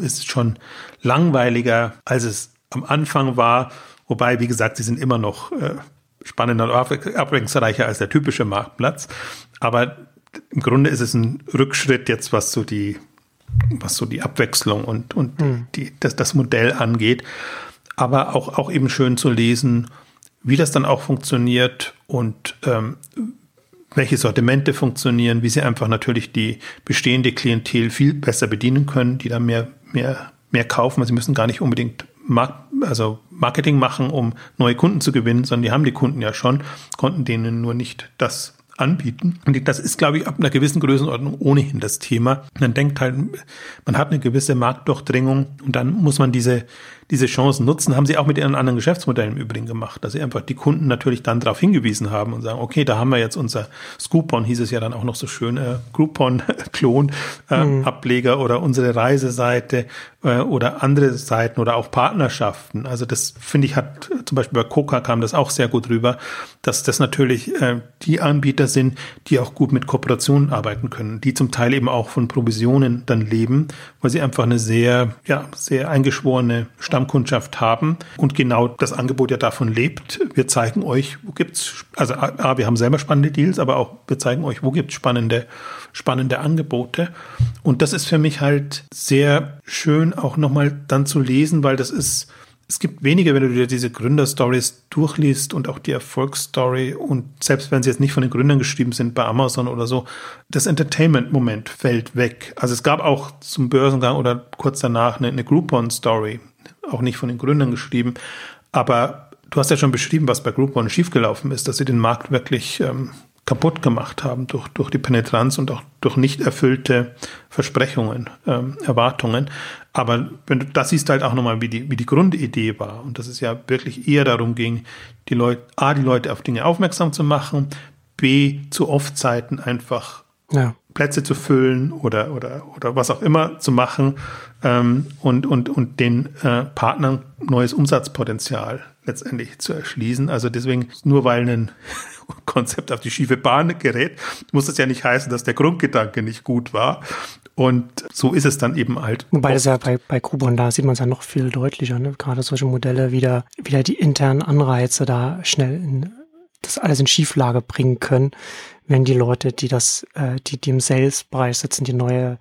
ist schon langweiliger, als es am Anfang war. Wobei, wie gesagt, sie sind immer noch äh, spannender und abwechslungsreicher als der typische Marktplatz. Aber im Grunde ist es ein Rückschritt jetzt, was so die, was so die Abwechslung und, und mhm. die, das, das Modell angeht. Aber auch, auch eben schön zu lesen, wie das dann auch funktioniert und ähm, welche Sortimente funktionieren, wie sie einfach natürlich die bestehende Klientel viel besser bedienen können, die da mehr, mehr, mehr kaufen. Also sie müssen gar nicht unbedingt Mark also Marketing machen, um neue Kunden zu gewinnen, sondern die haben die Kunden ja schon, konnten denen nur nicht das anbieten. Und das ist, glaube ich, ab einer gewissen Größenordnung ohnehin das Thema. Man denkt halt, man hat eine gewisse Marktdurchdringung und dann muss man diese diese Chancen nutzen, haben sie auch mit ihren anderen Geschäftsmodellen im Übrigen gemacht, dass sie einfach die Kunden natürlich dann darauf hingewiesen haben und sagen, okay, da haben wir jetzt unser Scoopon, hieß es ja dann auch noch so schön, äh, Groupon-Klon, [laughs] äh, mhm. Ableger oder unsere Reiseseite äh, oder andere Seiten oder auch Partnerschaften. Also das finde ich hat, zum Beispiel bei Coca kam das auch sehr gut rüber, dass das natürlich äh, die Anbieter sind, die auch gut mit Kooperationen arbeiten können, die zum Teil eben auch von Provisionen dann leben, weil sie einfach eine sehr, ja, sehr eingeschworene Stammkundschaft haben und genau das Angebot ja davon lebt. Wir zeigen euch, wo gibt's, also A, wir haben selber spannende Deals, aber auch wir zeigen euch, wo gibt's spannende, spannende Angebote. Und das ist für mich halt sehr schön auch nochmal dann zu lesen, weil das ist, es gibt wenige, wenn du dir diese Gründerstories durchliest und auch die Erfolgsstory und selbst wenn sie jetzt nicht von den Gründern geschrieben sind bei Amazon oder so, das Entertainment-Moment fällt weg. Also es gab auch zum Börsengang oder kurz danach eine, eine Groupon-Story, auch nicht von den Gründern geschrieben. Aber du hast ja schon beschrieben, was bei Groupon schiefgelaufen ist, dass sie den Markt wirklich ähm, kaputt gemacht haben durch, durch die Penetranz und auch durch nicht erfüllte Versprechungen, ähm, Erwartungen. Aber wenn du das siehst halt auch nochmal, wie die, wie die Grundidee war und dass es ja wirklich eher darum ging, die Leute, A, die Leute auf Dinge aufmerksam zu machen, B, zu Off-Zeiten einfach ja. Plätze zu füllen oder, oder, oder was auch immer zu machen ähm, und, und, und den äh, Partnern neues Umsatzpotenzial letztendlich zu erschließen. Also deswegen, nur weil ein [laughs] Konzept auf die schiefe Bahn gerät, muss das ja nicht heißen, dass der Grundgedanke nicht gut war. Und so ist es dann eben halt. Wobei das ja bei, bei Kubon, da sieht man es ja noch viel deutlicher, ne? gerade solche Modelle wieder, wieder die internen Anreize da schnell in, das alles in Schieflage bringen können, wenn die Leute, die das, äh, die, die im Sales-Bereich sitzen, die neue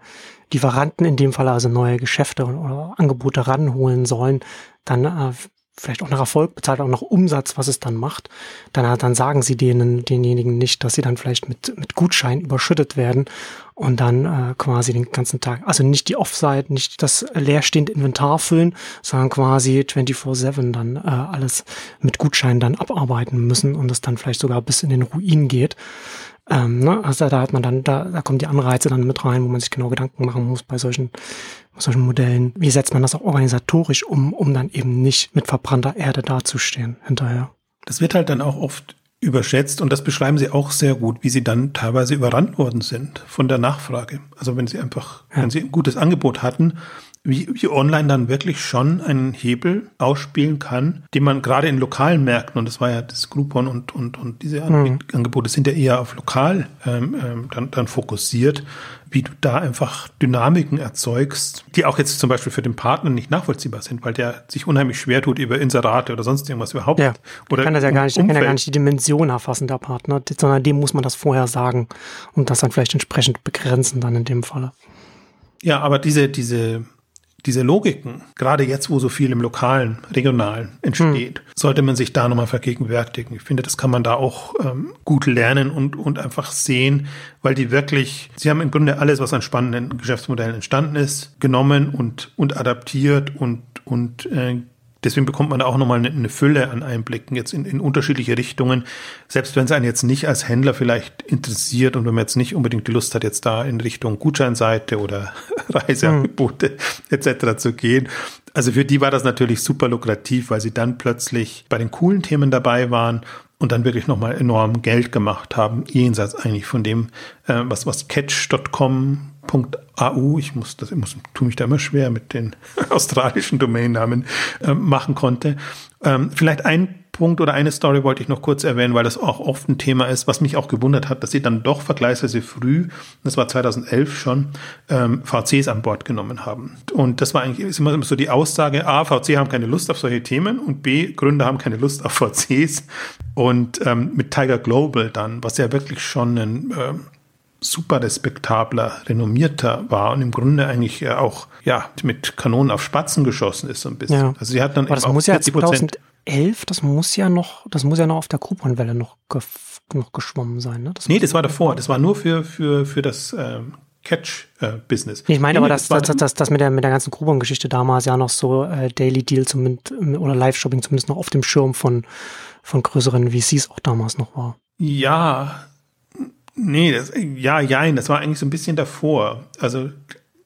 Lieferanten in dem Fall, also neue Geschäfte oder Angebote ranholen sollen, dann äh, vielleicht auch nach Erfolg bezahlt, auch nach Umsatz, was es dann macht, dann, dann sagen sie denen, denjenigen nicht, dass sie dann vielleicht mit, mit Gutschein überschüttet werden und dann äh, quasi den ganzen Tag, also nicht die Offsite, nicht das leerstehende Inventar füllen, sondern quasi 24-7 dann äh, alles mit Gutschein dann abarbeiten müssen und es dann vielleicht sogar bis in den Ruin geht. Ähm, ne? Also da hat man dann, da, da kommen die Anreize dann mit rein, wo man sich genau Gedanken machen muss bei solchen, bei solchen Modellen. Wie setzt man das auch organisatorisch um, um dann eben nicht mit verbrannter Erde dazustehen hinterher? Das wird halt dann auch oft überschätzt und das beschreiben sie auch sehr gut, wie sie dann teilweise überrannt worden sind von der Nachfrage. Also wenn sie einfach, ja. wenn sie ein gutes Angebot hatten, wie, wie online dann wirklich schon einen Hebel ausspielen kann, den man gerade in lokalen Märkten, und das war ja das Groupon und, und, und diese mhm. Angebote sind ja eher auf lokal ähm, ähm, dann, dann fokussiert, wie du da einfach Dynamiken erzeugst, die auch jetzt zum Beispiel für den Partner nicht nachvollziehbar sind, weil der sich unheimlich schwer tut über Inserate oder sonst irgendwas überhaupt. Ja, oder kann das ja gar nicht, kann ja gar nicht die Dimension erfassen, der Partner, sondern dem muss man das vorher sagen und das dann vielleicht entsprechend begrenzen dann in dem Falle. Ja, aber diese, diese diese Logiken, gerade jetzt, wo so viel im lokalen, regionalen entsteht, hm. sollte man sich da nochmal vergegenwärtigen. Ich finde, das kann man da auch ähm, gut lernen und, und einfach sehen, weil die wirklich, sie haben im Grunde alles, was an spannenden Geschäftsmodellen entstanden ist, genommen und, und adaptiert und, und äh, Deswegen bekommt man auch nochmal eine, eine Fülle an Einblicken jetzt in, in unterschiedliche Richtungen. Selbst wenn es einen jetzt nicht als Händler vielleicht interessiert und wenn man jetzt nicht unbedingt die Lust hat, jetzt da in Richtung Gutscheinseite oder [laughs] Reiseangebote mhm. etc. zu gehen. Also für die war das natürlich super lukrativ, weil sie dann plötzlich bei den coolen Themen dabei waren und dann wirklich nochmal enorm Geld gemacht haben, jenseits eigentlich von dem, äh, was, was Catch.com .au, ich muss das, ich muss, tue mich da immer schwer mit den [laughs] australischen Domainnamen äh, machen konnte. Ähm, vielleicht ein Punkt oder eine Story wollte ich noch kurz erwähnen, weil das auch oft ein Thema ist, was mich auch gewundert hat, dass sie dann doch vergleichsweise früh, das war 2011 schon, ähm, VCs an Bord genommen haben. Und das war eigentlich ist immer so die Aussage, A, VC haben keine Lust auf solche Themen und B, Gründer haben keine Lust auf VCs. Und ähm, mit Tiger Global dann, was ja wirklich schon ein ähm, super respektabler, renommierter war und im Grunde eigentlich auch ja mit Kanonen auf Spatzen geschossen ist so ein bisschen. Ja. Also sie hat dann Aber das muss ja 2011, das muss ja noch, das muss ja noch auf der Kuponwelle noch, noch geschwommen sein, ne? Das nee, das war davor. Das war nur für für für das ähm, Catch-Business. Äh, ich meine aber, dass das, das, das, das mit der, mit der ganzen Groupon-Geschichte damals ja noch so äh, Daily Deal zumindest oder Live-Shopping zumindest noch auf dem Schirm von, von größeren VCs auch damals noch war. Ja, Nee, das, ja, jein, das war eigentlich so ein bisschen davor. Also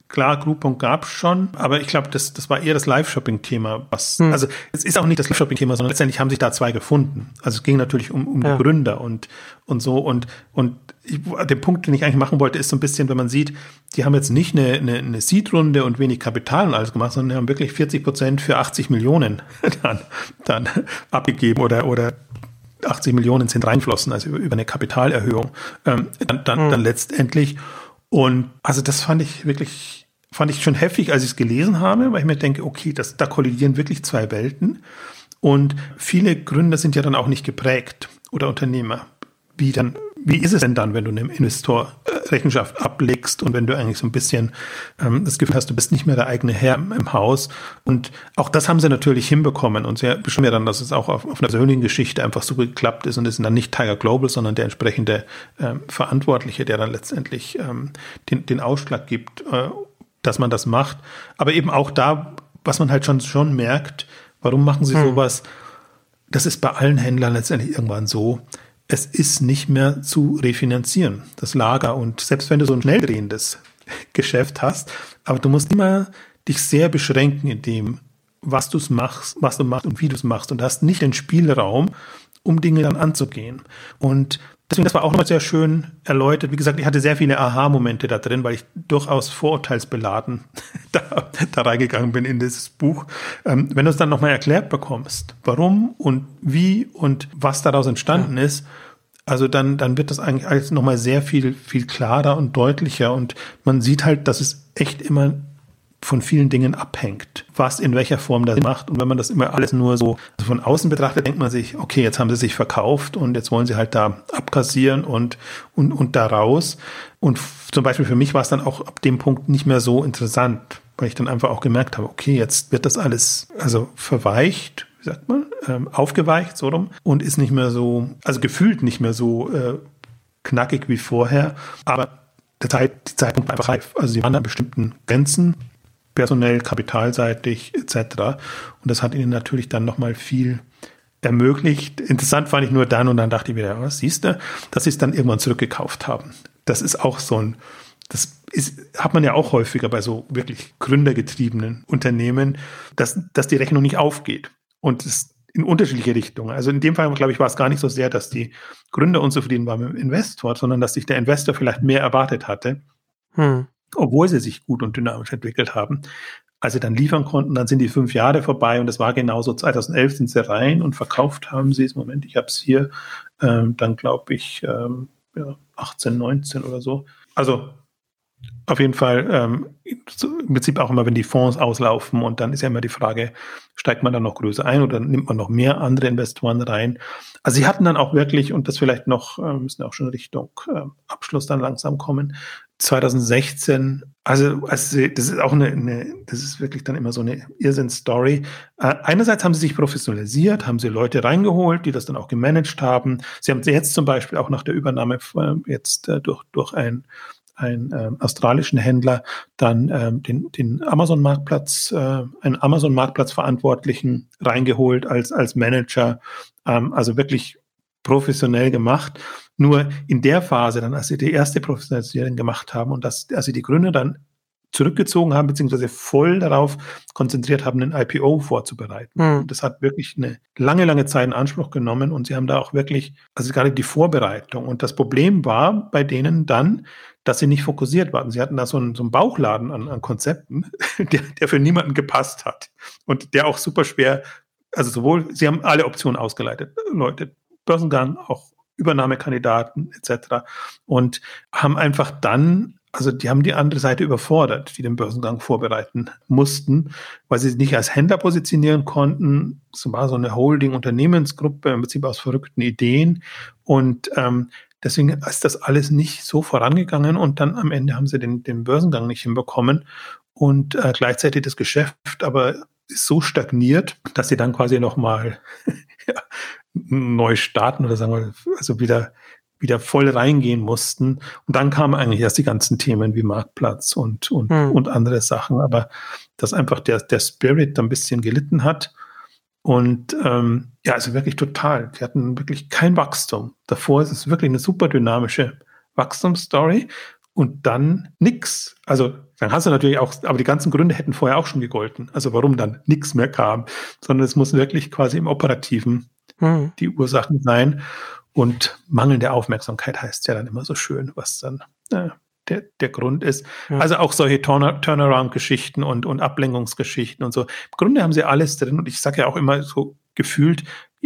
klar, Groupon gab es schon, aber ich glaube, das, das war eher das Live-Shopping-Thema. Was, hm. Also es ist auch nicht das Live-Shopping-Thema, sondern letztendlich haben sich da zwei gefunden. Also es ging natürlich um, um ja. die Gründer und, und so. Und, und ich, der Punkt, den ich eigentlich machen wollte, ist so ein bisschen, wenn man sieht, die haben jetzt nicht eine, eine, eine Seed-Runde und wenig Kapital und alles gemacht, sondern die haben wirklich 40 Prozent für 80 Millionen [laughs] dann, dann abgegeben oder, oder 80 Millionen sind reinflossen, also über, eine Kapitalerhöhung, ähm, dann, dann, mhm. dann letztendlich. Und also das fand ich wirklich, fand ich schon heftig, als ich es gelesen habe, weil ich mir denke, okay, das, da kollidieren wirklich zwei Welten. Und viele Gründer sind ja dann auch nicht geprägt oder Unternehmer, wie dann wie ist es denn dann, wenn du einem Investor äh, Rechenschaft ablegst und wenn du eigentlich so ein bisschen ähm, das Gefühl hast, du bist nicht mehr der eigene Herr im Haus? Und auch das haben sie natürlich hinbekommen und sie beschreiben ja dann, dass es auch auf, auf einer persönlichen Geschichte einfach so geklappt ist und es sind dann nicht Tiger Global, sondern der entsprechende ähm, Verantwortliche, der dann letztendlich ähm, den, den Ausschlag gibt, äh, dass man das macht. Aber eben auch da, was man halt schon, schon merkt, warum machen sie hm. sowas? Das ist bei allen Händlern letztendlich irgendwann so es ist nicht mehr zu refinanzieren, das Lager. Und selbst wenn du so ein schnell drehendes [laughs] Geschäft hast, aber du musst immer dich sehr beschränken in dem, was du machst, was du machst und wie du es machst. Und hast nicht den Spielraum, um Dinge dann anzugehen. Und deswegen, das war auch nochmal sehr schön erläutert. Wie gesagt, ich hatte sehr viele Aha-Momente da drin, weil ich durchaus vorurteilsbeladen [laughs] da, da reingegangen bin in dieses Buch. Ähm, wenn du es dann nochmal erklärt bekommst, warum und wie und was daraus entstanden ja. ist, also dann, dann wird das eigentlich alles nochmal sehr viel, viel klarer und deutlicher und man sieht halt, dass es echt immer von vielen Dingen abhängt, was in welcher Form das macht. Und wenn man das immer alles nur so von außen betrachtet, denkt man sich, okay, jetzt haben sie sich verkauft und jetzt wollen sie halt da abkassieren und, und, und da raus. Und zum Beispiel für mich war es dann auch ab dem Punkt nicht mehr so interessant, weil ich dann einfach auch gemerkt habe, okay, jetzt wird das alles also verweicht, wie sagt man, ähm, aufgeweicht so rum und ist nicht mehr so, also gefühlt nicht mehr so äh, knackig wie vorher. Aber der Zeit, die Zeitpunkt war einfach reif. Also sie waren an bestimmten Grenzen personell, kapitalseitig etc. Und das hat ihnen natürlich dann nochmal viel ermöglicht. Interessant fand ich nur dann und dann dachte ich wieder, was siehst du, dass sie es dann irgendwann zurückgekauft haben. Das ist auch so ein, das ist, hat man ja auch häufiger bei so wirklich gründergetriebenen Unternehmen, dass, dass die Rechnung nicht aufgeht. Und es in unterschiedliche Richtungen. Also in dem Fall, glaube ich, war es gar nicht so sehr, dass die Gründer unzufrieden waren mit dem Investor, sondern dass sich der Investor vielleicht mehr erwartet hatte. Hm obwohl sie sich gut und dynamisch entwickelt haben. als sie dann liefern konnten, dann sind die fünf Jahre vorbei und das war genauso 2011 sind sie rein und verkauft haben sie es. Moment, ich habe es hier, ähm, dann glaube ich ähm, ja, 18, 19 oder so. Also auf jeden Fall ähm, im Prinzip auch immer, wenn die Fonds auslaufen und dann ist ja immer die Frage, steigt man dann noch größer ein oder nimmt man noch mehr andere Investoren rein? Also sie hatten dann auch wirklich, und das vielleicht noch, äh, müssen auch schon Richtung äh, Abschluss dann langsam kommen, 2016, also, also das ist auch eine, eine, das ist wirklich dann immer so eine Irrsinn-Story. Äh, einerseits haben sie sich professionalisiert, haben sie Leute reingeholt, die das dann auch gemanagt haben. Sie haben jetzt zum Beispiel auch nach der Übernahme äh, jetzt äh, durch, durch ein einen äh, australischen Händler dann ähm, den, den Amazon-Marktplatz, äh, einen Amazon-Marktplatz-Verantwortlichen reingeholt als, als Manager. Ähm, also wirklich professionell gemacht. Nur in der Phase, dann, als sie die erste Professionalisierung gemacht haben und dass, als sie die Gründer dann zurückgezogen haben, beziehungsweise voll darauf konzentriert haben, ein IPO vorzubereiten. Mhm. Das hat wirklich eine lange, lange Zeit in Anspruch genommen und sie haben da auch wirklich, also gerade die Vorbereitung. Und das Problem war bei denen dann, dass sie nicht fokussiert waren. Sie hatten da so einen, so einen Bauchladen an, an Konzepten, [laughs] der, der für niemanden gepasst hat und der auch super schwer, also sowohl, sie haben alle Optionen ausgeleitet, Leute, Börsengang, auch Übernahmekandidaten etc. und haben einfach dann also die haben die andere Seite überfordert, die den Börsengang vorbereiten mussten, weil sie sich nicht als Händler positionieren konnten. Es war so eine Holding-Unternehmensgruppe im Prinzip aus verrückten Ideen. Und ähm, deswegen ist das alles nicht so vorangegangen und dann am Ende haben sie den, den Börsengang nicht hinbekommen und äh, gleichzeitig das Geschäft aber ist so stagniert, dass sie dann quasi nochmal [laughs] ja, neu starten oder sagen wir, also wieder wieder voll reingehen mussten. Und dann kamen eigentlich erst die ganzen Themen wie Marktplatz und, und, hm. und andere Sachen. Aber dass einfach der, der Spirit da ein bisschen gelitten hat. Und ähm, ja, also wirklich total. Die hatten wirklich kein Wachstum. Davor ist es wirklich eine super dynamische Wachstumsstory und dann nix. Also dann hast du natürlich auch, aber die ganzen Gründe hätten vorher auch schon gegolten. Also warum dann nichts mehr kam, sondern es muss wirklich quasi im Operativen hm. die Ursachen sein. Und mangelnde Aufmerksamkeit heißt ja dann immer so schön, was dann äh, der, der Grund ist. Ja. Also auch solche Turn Turnaround-Geschichten und, und Ablenkungsgeschichten und so. Im Grunde haben sie alles drin und ich sage ja auch immer so gefühlt,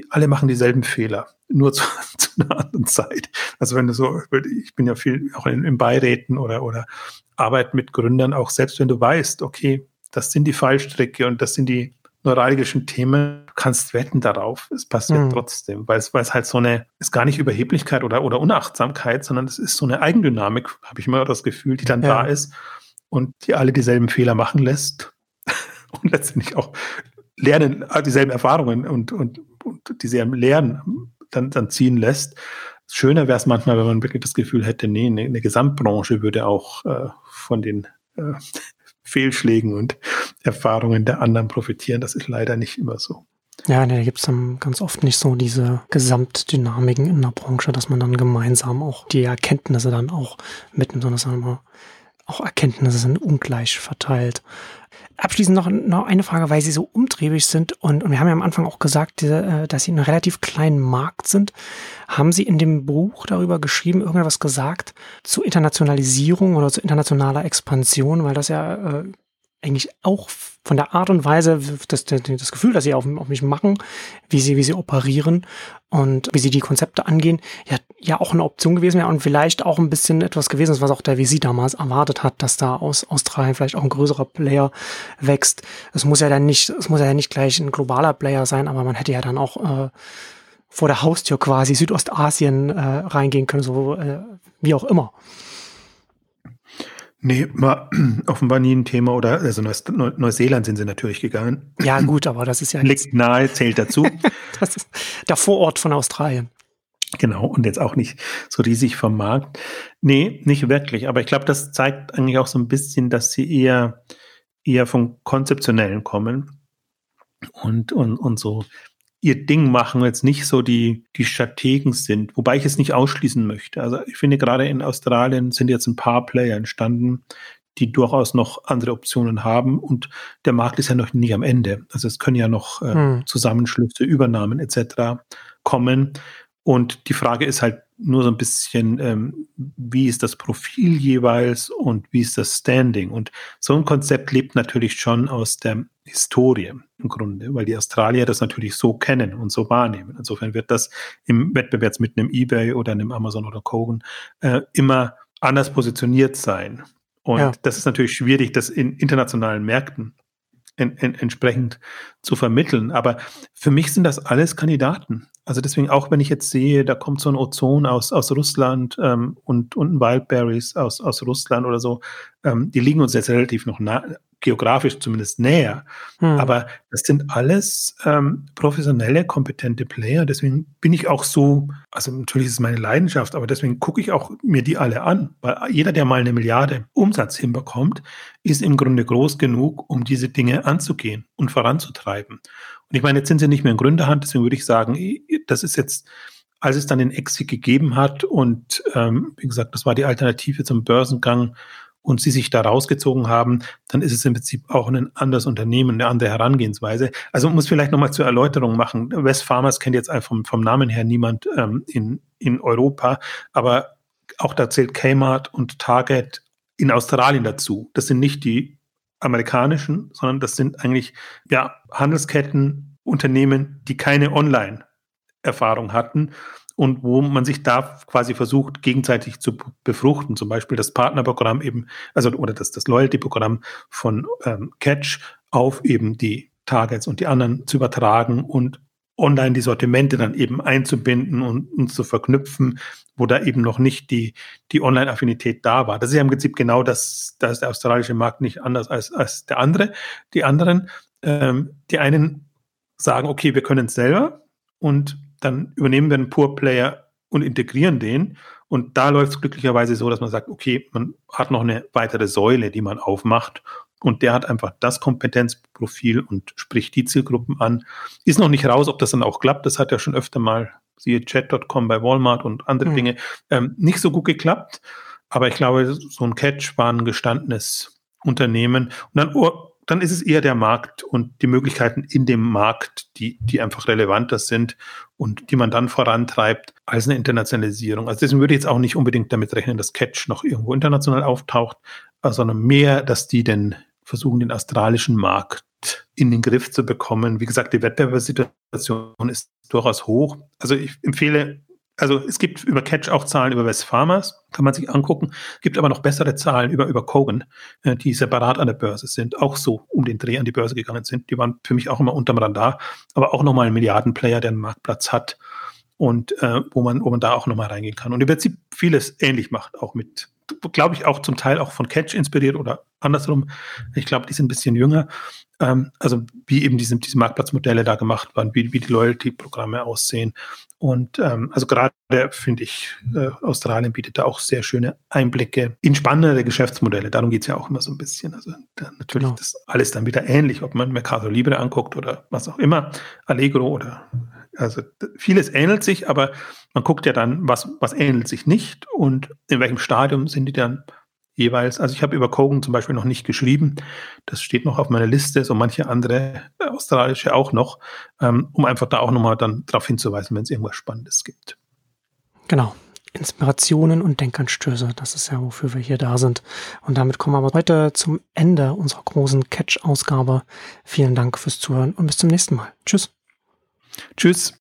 alle machen dieselben Fehler, nur [laughs] zu, zu einer anderen Zeit. Also wenn du so, ich bin ja viel auch in, in Beiräten oder, oder arbeite mit Gründern, auch selbst wenn du weißt, okay, das sind die Fallstricke und das sind die neuralgischen Themen, du kannst wetten darauf, es passiert mhm. trotzdem, weil es, weil es halt so eine, ist gar nicht Überheblichkeit oder, oder Unachtsamkeit, sondern es ist so eine Eigendynamik, habe ich immer das Gefühl, die dann ja. da ist und die alle dieselben Fehler machen lässt [laughs] und letztendlich auch lernen, äh, dieselben Erfahrungen und, und, und dieselben Lernen dann, dann ziehen lässt. Schöner wäre es manchmal, wenn man wirklich das Gefühl hätte, nee, eine, eine Gesamtbranche würde auch äh, von den äh, Fehlschlägen und Erfahrungen der anderen profitieren. Das ist leider nicht immer so. Ja, nee, da gibt es dann ganz oft nicht so diese Gesamtdynamiken in der Branche, dass man dann gemeinsam auch die Erkenntnisse dann auch mitnimmt, sondern auch Erkenntnisse sind ungleich verteilt. Abschließend noch, noch eine Frage, weil Sie so umtriebig sind und, und wir haben ja am Anfang auch gesagt, äh, dass Sie in einem relativ kleinen Markt sind. Haben Sie in dem Buch darüber geschrieben, irgendwas gesagt zu Internationalisierung oder zu internationaler Expansion, weil das ja äh, eigentlich auch von der Art und Weise, das, das Gefühl, dass sie auf, auf mich machen, wie sie, wie sie operieren und wie sie die Konzepte angehen, ja, ja auch eine Option gewesen wäre und vielleicht auch ein bisschen etwas gewesen ist, was auch der VC damals erwartet hat, dass da aus Australien vielleicht auch ein größerer Player wächst. Es muss ja dann nicht, es muss ja nicht gleich ein globaler Player sein, aber man hätte ja dann auch äh, vor der Haustür quasi Südostasien äh, reingehen können, so äh, wie auch immer. Nee, war [clears throat] offenbar nie ein Thema oder also Neu Neuseeland sind sie natürlich gegangen. Ja, gut, aber das ist ja. Liegt nahe, zählt dazu. [laughs] das ist der Vorort von Australien. Genau, und jetzt auch nicht so riesig vom Markt. Nee, nicht wirklich. Aber ich glaube, das zeigt eigentlich auch so ein bisschen, dass sie eher, eher vom Konzeptionellen kommen und, und, und so ihr Ding machen, jetzt nicht so die, die Strategen sind, wobei ich es nicht ausschließen möchte. Also ich finde gerade in Australien sind jetzt ein paar Player entstanden, die durchaus noch andere Optionen haben und der Markt ist ja noch nicht am Ende. Also es können ja noch äh, hm. Zusammenschlüsse, Übernahmen etc. kommen Und die Frage ist halt nur so ein bisschen, ähm, wie ist das Profil jeweils und wie ist das Standing? Und so ein Konzept lebt natürlich schon aus der Historie im Grunde, weil die Australier das natürlich so kennen und so wahrnehmen. Insofern wird das im Wettbewerb mit einem eBay oder einem Amazon oder Kogan äh, immer anders positioniert sein. Und ja. das ist natürlich schwierig, das in internationalen Märkten en, en, entsprechend zu vermitteln. Aber für mich sind das alles Kandidaten. Also deswegen, auch wenn ich jetzt sehe, da kommt so ein Ozon aus, aus Russland ähm, und, und ein Wildberries aus, aus Russland oder so, ähm, die liegen uns jetzt relativ noch nah, geografisch zumindest näher. Hm. Aber das sind alles ähm, professionelle, kompetente Player. Deswegen bin ich auch so, also natürlich ist es meine Leidenschaft, aber deswegen gucke ich auch mir die alle an. Weil jeder, der mal eine Milliarde Umsatz hinbekommt, ist im Grunde groß genug, um diese Dinge anzugehen und voranzutreiben. Ich meine, jetzt sind sie nicht mehr in Gründerhand, deswegen würde ich sagen, das ist jetzt als es dann den Exit gegeben hat und ähm, wie gesagt, das war die Alternative zum Börsengang, und sie sich da rausgezogen haben, dann ist es im Prinzip auch ein anderes Unternehmen, eine andere Herangehensweise. Also muss vielleicht nochmal zur Erläuterung machen. West Farmers kennt jetzt vom, vom Namen her niemand ähm, in, in Europa, aber auch da zählt Kmart und Target in Australien dazu. Das sind nicht die amerikanischen, sondern das sind eigentlich ja, Handelsketten, Unternehmen, die keine Online-Erfahrung hatten und wo man sich da quasi versucht, gegenseitig zu befruchten. Zum Beispiel das Partnerprogramm eben, also oder das, das Loyalty-Programm von ähm, Catch auf eben die Targets und die anderen zu übertragen und online die Sortimente dann eben einzubinden und, und zu verknüpfen, wo da eben noch nicht die, die Online-Affinität da war. Das ist ja im Prinzip genau das, da ist der australische Markt nicht anders als, als der andere. Die anderen, ähm, die einen sagen, okay, wir können es selber und dann übernehmen wir einen Poor Player und integrieren den. Und da läuft es glücklicherweise so, dass man sagt, okay, man hat noch eine weitere Säule, die man aufmacht. Und der hat einfach das Kompetenzprofil und spricht die Zielgruppen an. Ist noch nicht raus, ob das dann auch klappt. Das hat ja schon öfter mal, siehe Chat.com bei Walmart und andere mhm. Dinge, ähm, nicht so gut geklappt. Aber ich glaube, so ein Catch war ein gestandenes Unternehmen. Und dann oh, dann ist es eher der Markt und die Möglichkeiten in dem Markt, die, die einfach relevanter sind und die man dann vorantreibt als eine Internationalisierung. Also deswegen würde ich jetzt auch nicht unbedingt damit rechnen, dass Catch noch irgendwo international auftaucht, sondern mehr, dass die denn versuchen, den australischen Markt in den Griff zu bekommen. Wie gesagt, die Wettbewerbssituation ist durchaus hoch. Also ich empfehle also es gibt über Catch auch Zahlen über West Farmers, kann man sich angucken. Gibt aber noch bessere Zahlen über, über Kogan, äh, die separat an der Börse sind, auch so um den Dreh an die Börse gegangen sind. Die waren für mich auch immer unterm Radar, aber auch nochmal ein Milliardenplayer, der einen Marktplatz hat und äh, wo man, wo man da auch nochmal reingehen kann. Und im Prinzip vieles ähnlich macht, auch mit glaube ich, auch zum Teil auch von Catch inspiriert oder andersrum. Ich glaube, die sind ein bisschen jünger. Ähm, also wie eben diese, diese Marktplatzmodelle da gemacht waren, wie, wie die Loyalty-Programme aussehen. Und ähm, also gerade finde ich, äh, Australien bietet da auch sehr schöne Einblicke in spannende Geschäftsmodelle. Darum geht es ja auch immer so ein bisschen. Also natürlich genau. das alles dann wieder ähnlich, ob man Mercado Libre anguckt oder was auch immer, Allegro oder also vieles ähnelt sich, aber man guckt ja dann, was, was ähnelt sich nicht und in welchem Stadium sind die dann jeweils. Also ich habe über Kogan zum Beispiel noch nicht geschrieben. Das steht noch auf meiner Liste, so manche andere australische auch noch, ähm, um einfach da auch nochmal dann darauf hinzuweisen, wenn es irgendwas Spannendes gibt. Genau. Inspirationen und Denkanstöße. Das ist ja, wofür wir hier da sind. Und damit kommen wir aber heute zum Ende unserer großen Catch-Ausgabe. Vielen Dank fürs Zuhören und bis zum nächsten Mal. Tschüss. Tschüss.